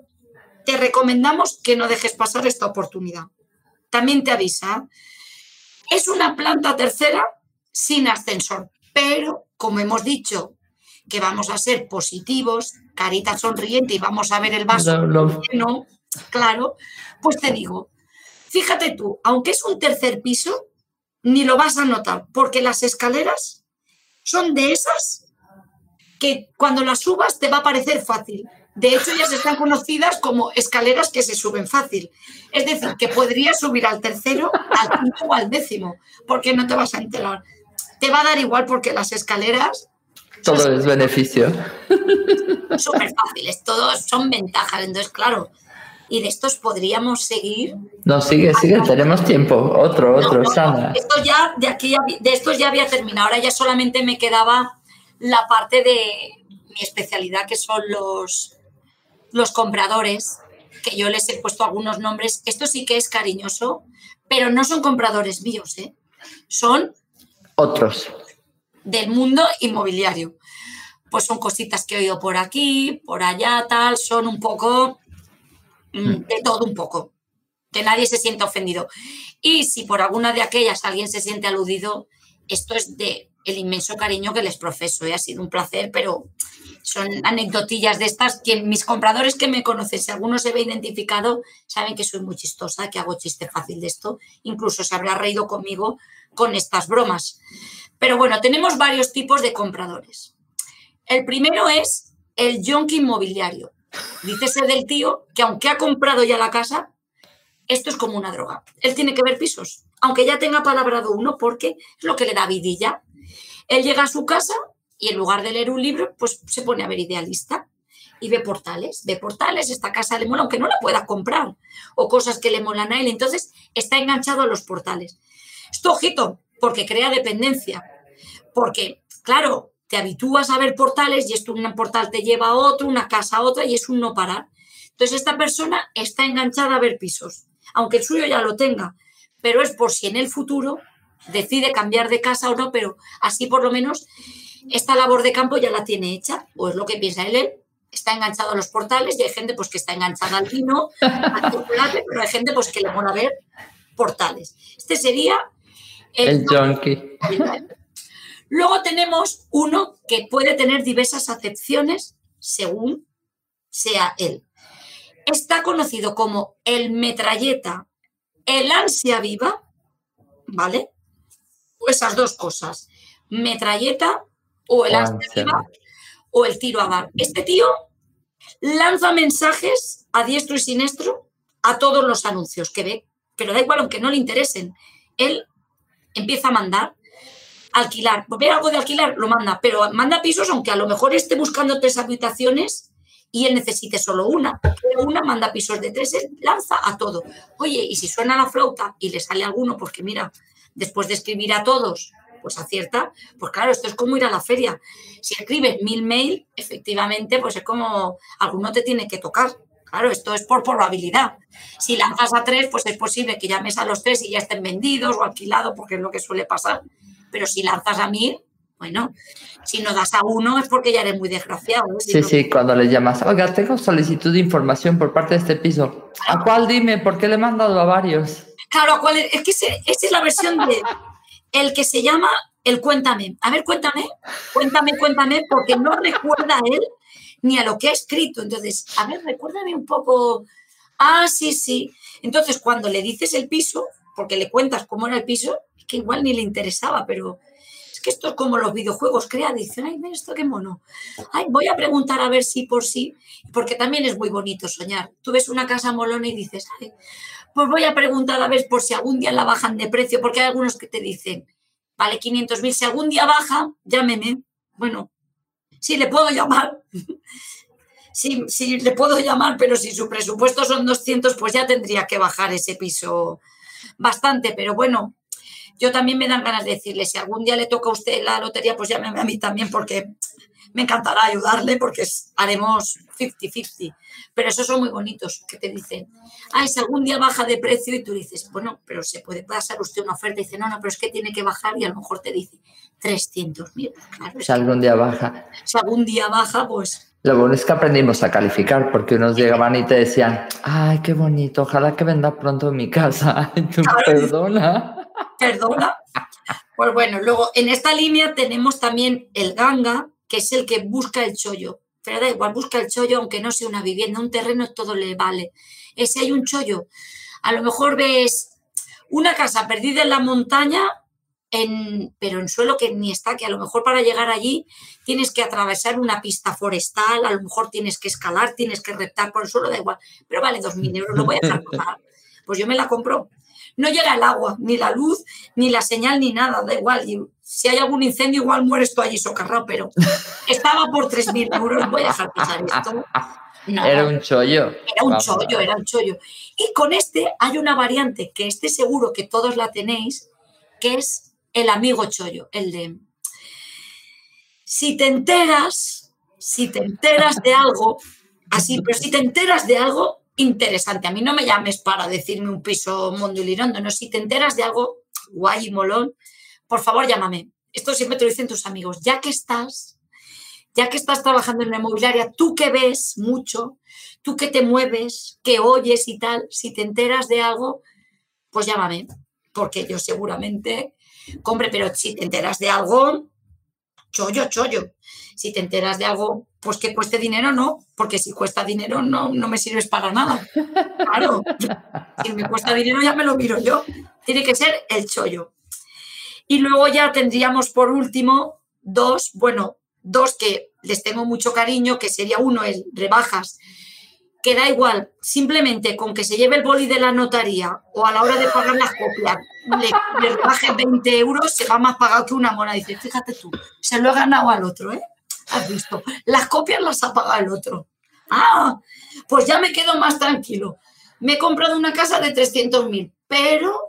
te recomendamos que no dejes pasar esta oportunidad. También te avisa, es una planta tercera sin ascensor, pero como hemos dicho que vamos a ser positivos, carita sonriente y vamos a ver el vaso claro, pues te digo, fíjate tú, aunque es un tercer piso, ni lo vas a notar, porque las escaleras son de esas que cuando las subas te va a parecer fácil, de hecho, ya se están conocidas como escaleras que se suben fácil. Es decir, que podrías subir al tercero, al quinto o al décimo, porque no te vas a enterar. Te va a dar igual porque las escaleras... Todo es beneficio. Súper fáciles, todos son ventajas. Entonces, claro, y de estos podríamos seguir. No, sigue, sigue, tenemos tiempo. Otro, otro, Esto ya, de aquí, de estos ya había terminado. Ahora ya solamente me quedaba la parte de mi especialidad, que son los, los compradores, que yo les he puesto algunos nombres, esto sí que es cariñoso, pero no son compradores míos, ¿eh? son otros del mundo inmobiliario. Pues son cositas que he oído por aquí, por allá, tal, son un poco mm, hmm. de todo un poco, que nadie se sienta ofendido. Y si por alguna de aquellas alguien se siente aludido, esto es de el inmenso cariño que les profeso. ¿eh? Ha sido un placer, pero son anecdotillas de estas que mis compradores que me conocen, si alguno se ve identificado, saben que soy muy chistosa, que hago chiste fácil de esto. Incluso se habrá reído conmigo con estas bromas. Pero bueno, tenemos varios tipos de compradores. El primero es el yonki inmobiliario. Dícese del tío que aunque ha comprado ya la casa, esto es como una droga. Él tiene que ver pisos, aunque ya tenga palabrado uno, porque es lo que le da vidilla. Él llega a su casa y en lugar de leer un libro, pues se pone a ver idealista y ve portales, ve portales, esta casa le mola, aunque no la pueda comprar, o cosas que le molan a él. Entonces está enganchado a los portales. Esto, ojito, porque crea dependencia. Porque, claro, te habitúas a ver portales y esto un portal te lleva a otro, una casa a otra y es un no parar. Entonces esta persona está enganchada a ver pisos, aunque el suyo ya lo tenga, pero es por si en el futuro decide cambiar de casa o no, pero así por lo menos esta labor de campo ya la tiene hecha, o es lo que piensa él, está enganchado a los portales y hay gente pues que está enganchada al vino, al chocolate, pero hay gente pues que le mola ver portales. Este sería el, junkie. Luego tenemos uno que puede tener diversas acepciones según sea él. Está conocido como el metralleta, el ansia viva, ¿vale? Esas dos cosas, metralleta o el ansia viva o el tiro a dar. Este tío lanza mensajes a diestro y siniestro a todos los anuncios que ve, pero da igual aunque no le interesen. Él empieza a mandar alquilar, ve algo de alquilar, lo manda, pero manda pisos aunque a lo mejor esté buscando tres habitaciones y él necesite solo una. Pero una manda pisos de tres, lanza a todo. Oye, y si suena la flauta y le sale alguno, porque mira, después de escribir a todos, pues acierta, pues claro, esto es como ir a la feria. Si escribes mil mail, efectivamente, pues es como alguno te tiene que tocar. Claro, esto es por probabilidad. Si lanzas a tres, pues es posible que llames a los tres y ya estén vendidos o alquilados, porque es lo que suele pasar. Pero si lanzas a mil, bueno, si no das a uno es porque ya eres muy desgraciado. ¿eh? sí, sí, cuando le llamas, oiga, tengo solicitud de información por parte de este piso. ¿A cuál dime? ¿Por qué le he mandado a varios? Claro, ¿a cuál es? es que esa es la versión de el que se llama el cuéntame. A ver, cuéntame, cuéntame, cuéntame, porque no recuerda él ni a lo que ha escrito. Entonces, a ver, recuérdame un poco. Ah, sí, sí. Entonces, cuando le dices el piso, porque le cuentas cómo era el piso, que igual ni le interesaba, pero es esto es como los videojuegos, crea adicción. Ay, ven esto qué mono. Voy a preguntar a ver si por sí, porque también es muy bonito soñar. Tú ves una casa molona y dices, pues voy a preguntar a ver por si algún día la bajan de precio, porque hay algunos que te dicen, vale 500 mil, si algún día baja, llámeme. Bueno, sí le puedo llamar. sí, sí, le puedo llamar, pero si su presupuesto son 200, pues ya tendría que bajar ese piso bastante. Pero bueno, yo también me dan ganas de decirle, si algún día le toca a usted la lotería, pues llámeme a mí también, porque me encantará ayudarle, porque haremos 50-50. Pero esos son muy bonitos, que te dicen, ay, si algún día baja de precio y tú dices, bueno, pero se puede pasar usted una oferta y dice, no, no, pero es que tiene que bajar y a lo mejor te dice 300 mil. Claro, si algún día baja. Si algún día baja, pues lo bueno es que aprendimos a calificar porque unos llegaban y te decían, ay, qué bonito, ojalá que venda pronto mi casa. tú, perdona. Perdona. Pues bueno, luego en esta línea tenemos también el ganga, que es el que busca el chollo. Pero da igual, busca el chollo, aunque no sea una vivienda, un terreno, todo le vale. Ese hay un chollo. A lo mejor ves una casa perdida en la montaña pero en suelo que ni está, que a lo mejor para llegar allí tienes que atravesar una pista forestal, a lo mejor tienes que escalar, tienes que reptar por el suelo, da igual, pero vale 2.000 euros, lo voy a dejar Pues yo me la compro. No llega el agua, ni la luz, ni la señal, ni nada, da igual. Y si hay algún incendio, igual mueres tú allí socarrado, pero estaba por 3.000 euros, voy a dejar pasar esto. era un chollo. Era un chollo, era un chollo. Y con este hay una variante que este seguro que todos la tenéis, que es el amigo chollo, el de, si te enteras, si te enteras de algo, así, pero si te enteras de algo interesante, a mí no me llames para decirme un piso Lirondo, no, si te enteras de algo guay y molón, por favor llámame. Esto siempre te lo dicen tus amigos, ya que estás, ya que estás trabajando en la inmobiliaria, tú que ves mucho, tú que te mueves, que oyes y tal, si te enteras de algo, pues llámame, porque yo seguramente Hombre, pero si te enteras de algo, chollo, chollo. Si te enteras de algo, pues que cueste dinero, no, porque si cuesta dinero no, no me sirves para nada. Claro, si me cuesta dinero ya me lo miro yo. Tiene que ser el chollo. Y luego ya tendríamos por último dos, bueno, dos que les tengo mucho cariño, que sería uno el rebajas, que da igual, simplemente con que se lleve el boli de la notaría o a la hora de pagar las copias, le, rebaje 20 euros, se va más pagado que una mona. Dice, fíjate tú, se lo ha ganado al otro, ¿eh? Has visto, las copias las ha pagado el otro. Ah, pues ya me quedo más tranquilo. Me he comprado una casa de 300.000, pero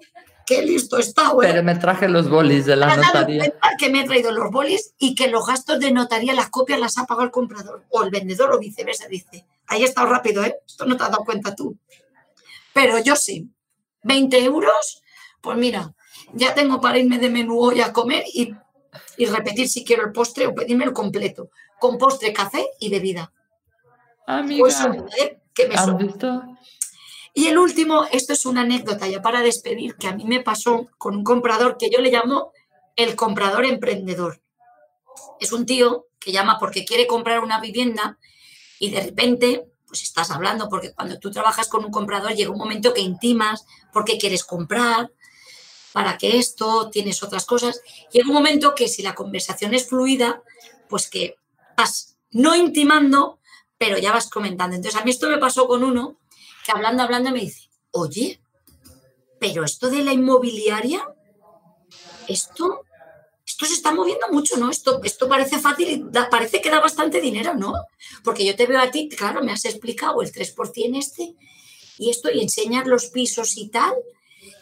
qué listo está, güey. Pero me traje los bolis de la notaría. Que me he traído los bolis y que los gastos de notaría, las copias las ha pagado el comprador o el vendedor o viceversa, dice. Ahí he estado rápido, ¿eh? Esto no te has dado cuenta tú. Pero yo sí. 20 euros, pues mira, ya tengo para irme de menú hoy a comer y, repetir si quiero el postre o pedirme el completo. Con postre, café y bebida. Amiga, pues, ¿eh? me ¿has visto? Y el último, esto es una anécdota ya para despedir, que a mí me pasó con un comprador que yo le llamo el comprador emprendedor. Es un tío que llama porque quiere comprar una vivienda y de repente pues estás hablando, porque cuando tú trabajas con un comprador llega un momento que intimas porque quieres comprar, para que esto, tienes otras cosas. Llega un momento que si la conversación es fluida, pues que vas no intimando, pero ya vas comentando. Entonces a mí esto me pasó con uno hablando, hablando me dice, oye, pero esto de la inmobiliaria, esto, esto se está moviendo mucho, ¿no? Esto, esto parece fácil y parece que da bastante dinero, ¿no? Porque yo te veo a ti, claro, me has explicado el 3% este y esto y enseñar los pisos y tal.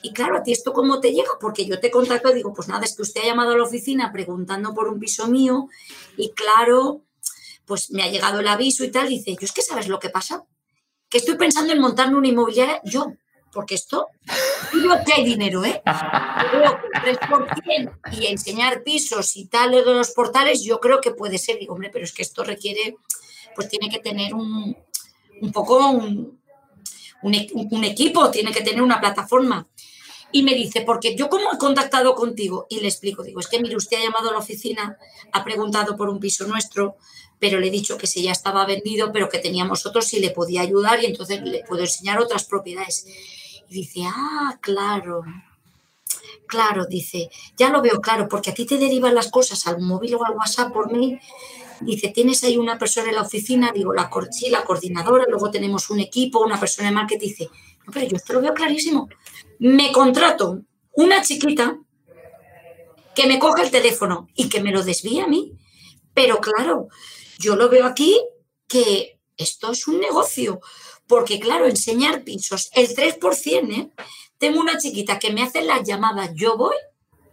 Y claro, a ti esto cómo te llega, porque yo te contacto y digo, pues nada, es que usted ha llamado a la oficina preguntando por un piso mío y claro, pues me ha llegado el aviso y tal. dice, yo es que sabes lo que pasa, que estoy pensando en montarme una inmobiliaria yo, porque esto, yo que hay dinero, ¿eh? El 3% y enseñar pisos y tal de los portales, yo creo que puede ser. Digo, hombre, pero es que esto requiere, pues tiene que tener un, un poco un, un, equipo, tiene que tener una plataforma. Y me dice, porque yo como he contactado contigo y le explico, digo, es que mire, usted ha llamado a la oficina, ha preguntado por un piso nuestro, pero le he dicho que si ya estaba vendido, pero que teníamos otros, si le podía ayudar y entonces le puedo enseñar otras propiedades. Y dice, ah, claro, claro, dice, ya lo veo claro, porque a ti te derivan las cosas al móvil o al WhatsApp por mí. Dice, tienes ahí una persona en la oficina, digo, la, sí, la coordinadora, luego tenemos un equipo, una persona de marketing. Dice, no, pero yo esto lo veo clarísimo. Me contrato una chiquita que me coge el teléfono y que me lo desvía a mí. Pero claro, yo lo veo aquí que esto es un negocio, porque claro, enseñar pisos, el 3%, ¿eh? Tengo una chiquita que me hace las llamadas, yo voy,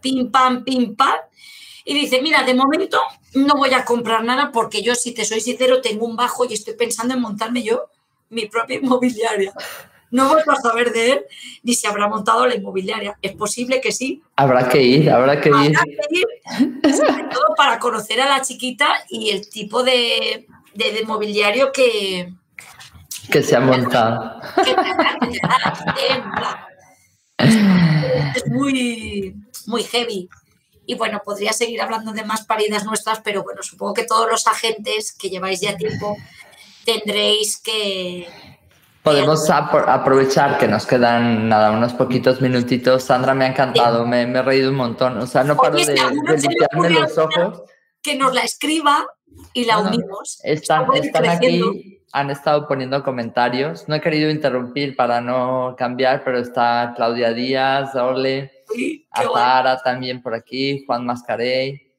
pim, pam, pim, pam, y dice, mira, de momento no voy a comprar nada porque yo, si te soy sincero, tengo un bajo y estoy pensando en montarme yo mi propia inmobiliaria. No voy a saber de él ni si habrá montado la inmobiliaria. Es posible que sí. Habrá que ir, habrá que ir. Habrá que ir, sobre todo para conocer a la chiquita y el tipo de, de, mobiliario que, que se ha montado. es muy, muy heavy. Y bueno, podría seguir hablando de más paridas nuestras, pero bueno, supongo que todos los agentes que lleváis ya tiempo tendréis que, Podemos aprovechar que nos quedan nada, unos poquitos minutitos. Sandra, me ha encantado, me, he reído un montón. O sea, no paro de, limpiarme los ojos. Que nos la escriba y la unimos. Están, están aquí, han estado poniendo comentarios. No he querido interrumpir para no cambiar, pero está Claudia Díaz, Ole, Azara también por aquí, Juan Mascarey,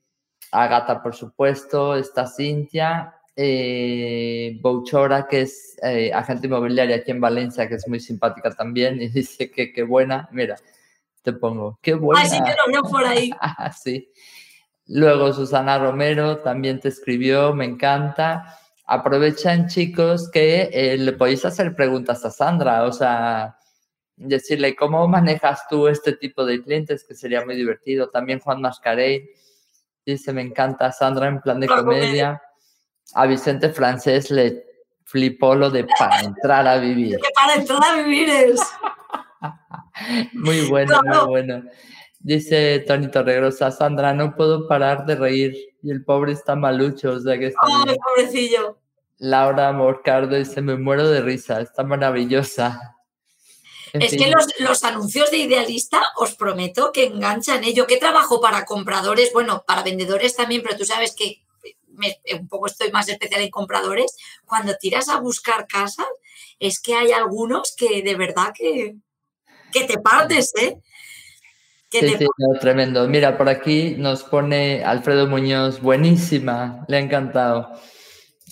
Agata, por supuesto, está Cintia eh, Bouchora, que es eh, agente inmobiliaria aquí en Valencia, que es muy simpática también, y dice que qué buena, mira, te pongo, qué buena. Ay, sí que lo veo por ahí. sí. Luego Susana Romero también te escribió, me encanta. Aprovechen, chicos, que eh, le podéis hacer preguntas a Sandra, o sea, decirle cómo manejas tú este tipo de clientes, que sería muy divertido. También Juan Mascarey dice, me encanta Sandra en plan de comedia a Vicente Francés le flipó lo de para entrar a vivir. Para entrar a vivir es. muy bueno, muy bueno. Dice Tony Torregrosa, Sandra, no puedo parar de reír. Y el pobre está malucho, o sea que está ¡Ay, pobrecillo! Laura Morcardo dice, me muero de risa, está maravillosa. En Es fin. que los, los anuncios de Idealista, os prometo que enganchan. ¿eh? Yo que trabajo para compradores, bueno, para vendedores también, pero tú sabes que me- un poco estoy más especial en compradores. Cuando tiras a buscar casas, es que hay algunos que de verdad que, que te partes, ¿eh? Que Sí, te sí, no, tremendo. Mira, por aquí nos pone Alfredo Muñoz, buenísima, le ha encantado.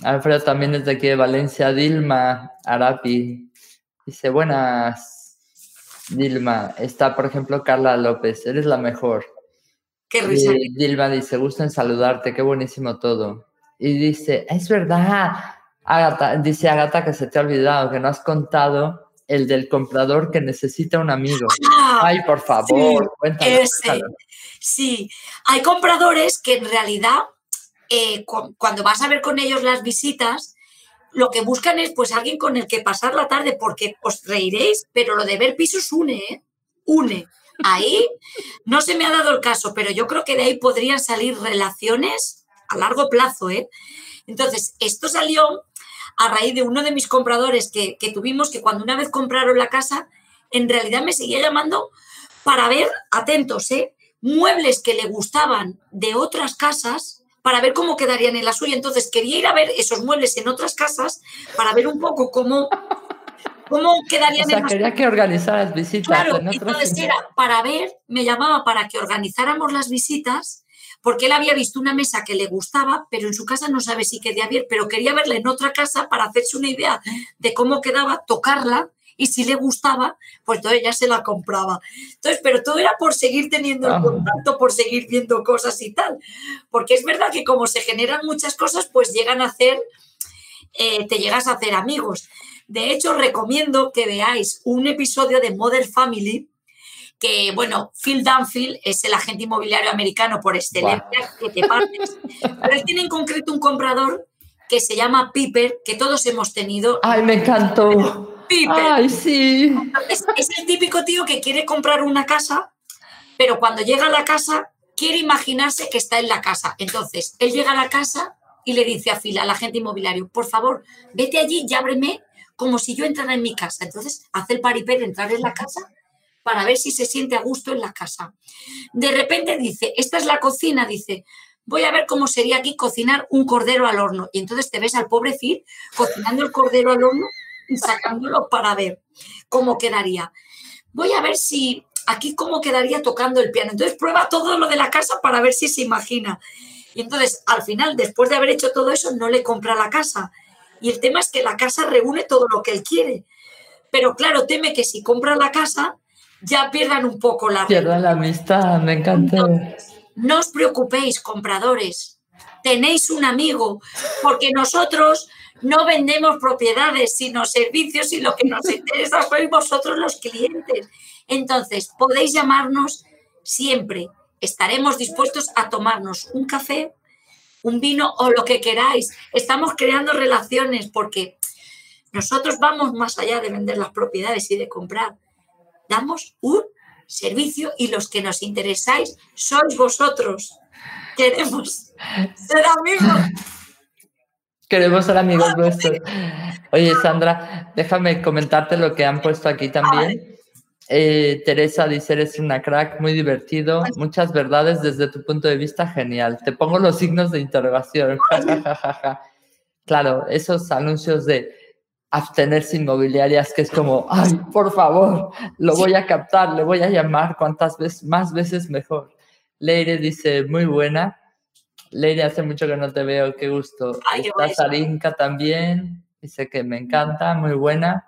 Alfredo también es de aquí de Valencia, Dilma Arapi. Dice, buenas, Dilma. Está, por ejemplo, Carla López, eres la mejor. Qué risa. Dilma dice, gusto en saludarte, qué buenísimo todo. Y dice, es verdad, Agata, dice Agata que se te ha olvidado, que no has contado el del comprador que necesita un amigo. Ah, Ay, por favor, ese. cuéntalo. Sí, hay compradores que en realidad, eh, cu- cuando vas a ver con ellos las visitas, lo que buscan es pues alguien con el que pasar la tarde, porque os reiréis, pero lo de ver pisos une, ¿eh? Une. Ahí no se me ha dado el caso, pero yo creo que de ahí podrían salir relaciones a largo plazo, ¿eh? Entonces, esto salió a raíz de uno de mis compradores que, que tuvimos, que cuando una vez compraron la casa, en realidad me seguía llamando para ver, atentos, ¿eh? muebles que le gustaban de otras casas para ver cómo quedarían en la suya. Entonces quería ir a ver esos muebles en otras casas para ver un poco cómo, cómo O quedarían sea, quería que organizaras visitas Claro, en entonces era para ver, me llamaba para que organizáramos las visitas, porque él había visto una mesa que le gustaba, pero en su casa no sabe si quería bien, pero quería verla en otra casa para hacerse una idea de cómo quedaba, tocarla y si le gustaba, pues entonces ya se la compraba. Entonces, pero todo era por seguir teniendo el Ah. contacto, por seguir viendo cosas y tal. Porque es verdad que como se generan muchas cosas, pues llegan a hacer, eh, te llegas a hacer amigos. De hecho, recomiendo que veáis un episodio de Mother Family, que, bueno, Phil Dunfield es el agente inmobiliario americano por excelencia, que te partes. Pero él tiene en concreto un comprador que se llama Piper, que todos hemos tenido. Ay, me encantó. Piper. Ay, sí. Es, es el típico tío que quiere comprar una casa, pero cuando llega a la casa quiere imaginarse que está en la casa. Entonces, él llega a la casa y le dice a Phil, al agente inmobiliario, por favor, vete allí y ábreme como si yo entrara en mi casa. Entonces, hace el paripé de entrar en la casa para ver si se siente a gusto en la casa. De repente dice, esta es la cocina, dice, voy a ver cómo sería aquí cocinar un cordero al horno. Y entonces te ves al pobre Phil cocinando el cordero al horno y sacándolo para ver cómo quedaría. Voy a ver si aquí cómo quedaría tocando el piano. Entonces prueba todo lo de la casa para ver si se imagina. Y entonces, al final, después de haber hecho todo eso, no le compra la casa. Y el tema es que la casa reúne todo lo que él quiere. Pero claro, teme que si compra la casa, ya pierdan un poco la Pierda la amistad, me encantó. no os preocupéis, compradores. Tenéis un amigo, porque nosotros no vendemos propiedades, sino servicios y lo que nos interesa sois vosotros los clientes. Entonces, podéis llamarnos siempre. Estaremos dispuestos a tomarnos un café, un vino o lo que queráis. Estamos creando relaciones porque nosotros vamos más allá de vender las propiedades y de comprar. Damos un servicio y los que nos interesáis sois vosotros. Queremos ser amigos. Queremos ser amigos nuestros. Oye, Sandra, déjame comentarte lo que han puesto aquí también. Eh, Teresa dice, eres una crack, muy divertido, muchas verdades desde tu punto de vista, genial. Te pongo los signos de interrogación. claro, esos anuncios de abstenerse inmobiliarias que es como, ay, por favor, lo voy a captar, le voy a llamar cuantas veces, más veces mejor. Leire dice, muy buena. Leire, hace mucho que no te veo, qué gusto. Ay, Está. Sarinka también, dice que me encanta, muy buena.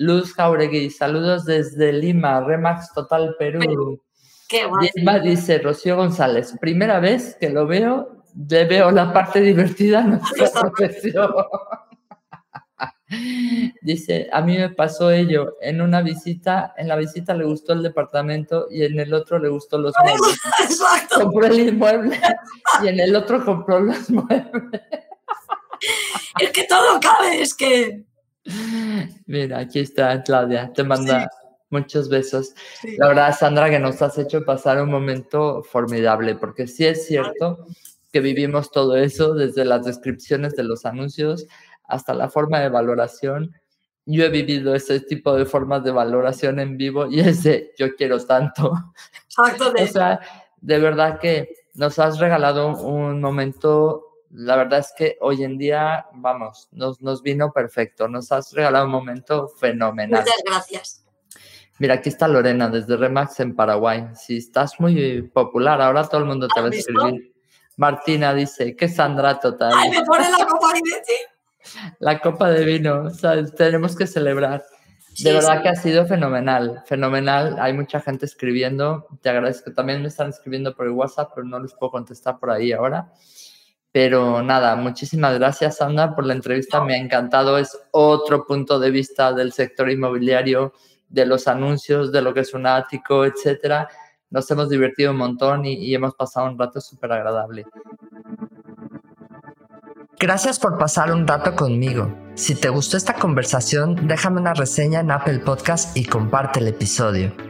Luz Jauregui, saludos desde Lima, Remax Total Perú. Qué guay. Dice, Rocío González, primera vez que lo veo, le veo la parte divertida a nuestra Nuestra profesión. Dice, a mí me pasó ello, en una visita, en la visita le gustó el departamento y en el otro le gustó los muebles. Exacto. Compró el inmueble y en el otro compró los muebles. Es que todo cabe, es que. Mira, aquí está Claudia, te manda Muchos besos. La verdad, Sandra, que nos has hecho pasar un momento formidable, porque sí es cierto que vivimos todo eso, desde las descripciones de los anuncios hasta la forma de valoración. Yo he vivido ese tipo de formas de valoración en vivo y ese yo quiero tanto. Exacto. o sea, de verdad que nos has regalado un momento la verdad es que hoy en día, vamos, nos, nos vino perfecto. Nos has regalado un momento fenomenal. Muchas gracias. Mira, aquí está Lorena desde Remax en Paraguay. Si estás muy popular, ahora todo el mundo te va a escribir. Martina dice, que Sandra total. Ay, me pone la copa de vino. La copa de vino, ¿sabes? Tenemos que celebrar. De verdad que ha sido fenomenal, fenomenal. Hay mucha gente escribiendo. Te agradezco. También me están escribiendo por el WhatsApp, pero no les puedo contestar por ahí ahora. Pero nada, muchísimas gracias, Sandra, por la entrevista. Me ha encantado. Es otro punto de vista del sector inmobiliario, de los anuncios, de lo que es un ático, etcétera. Nos hemos divertido un montón y, y hemos pasado un rato súper agradable. Gracias por pasar un rato conmigo. Si te gustó esta conversación, déjame una reseña en Apple Podcast y comparte el episodio.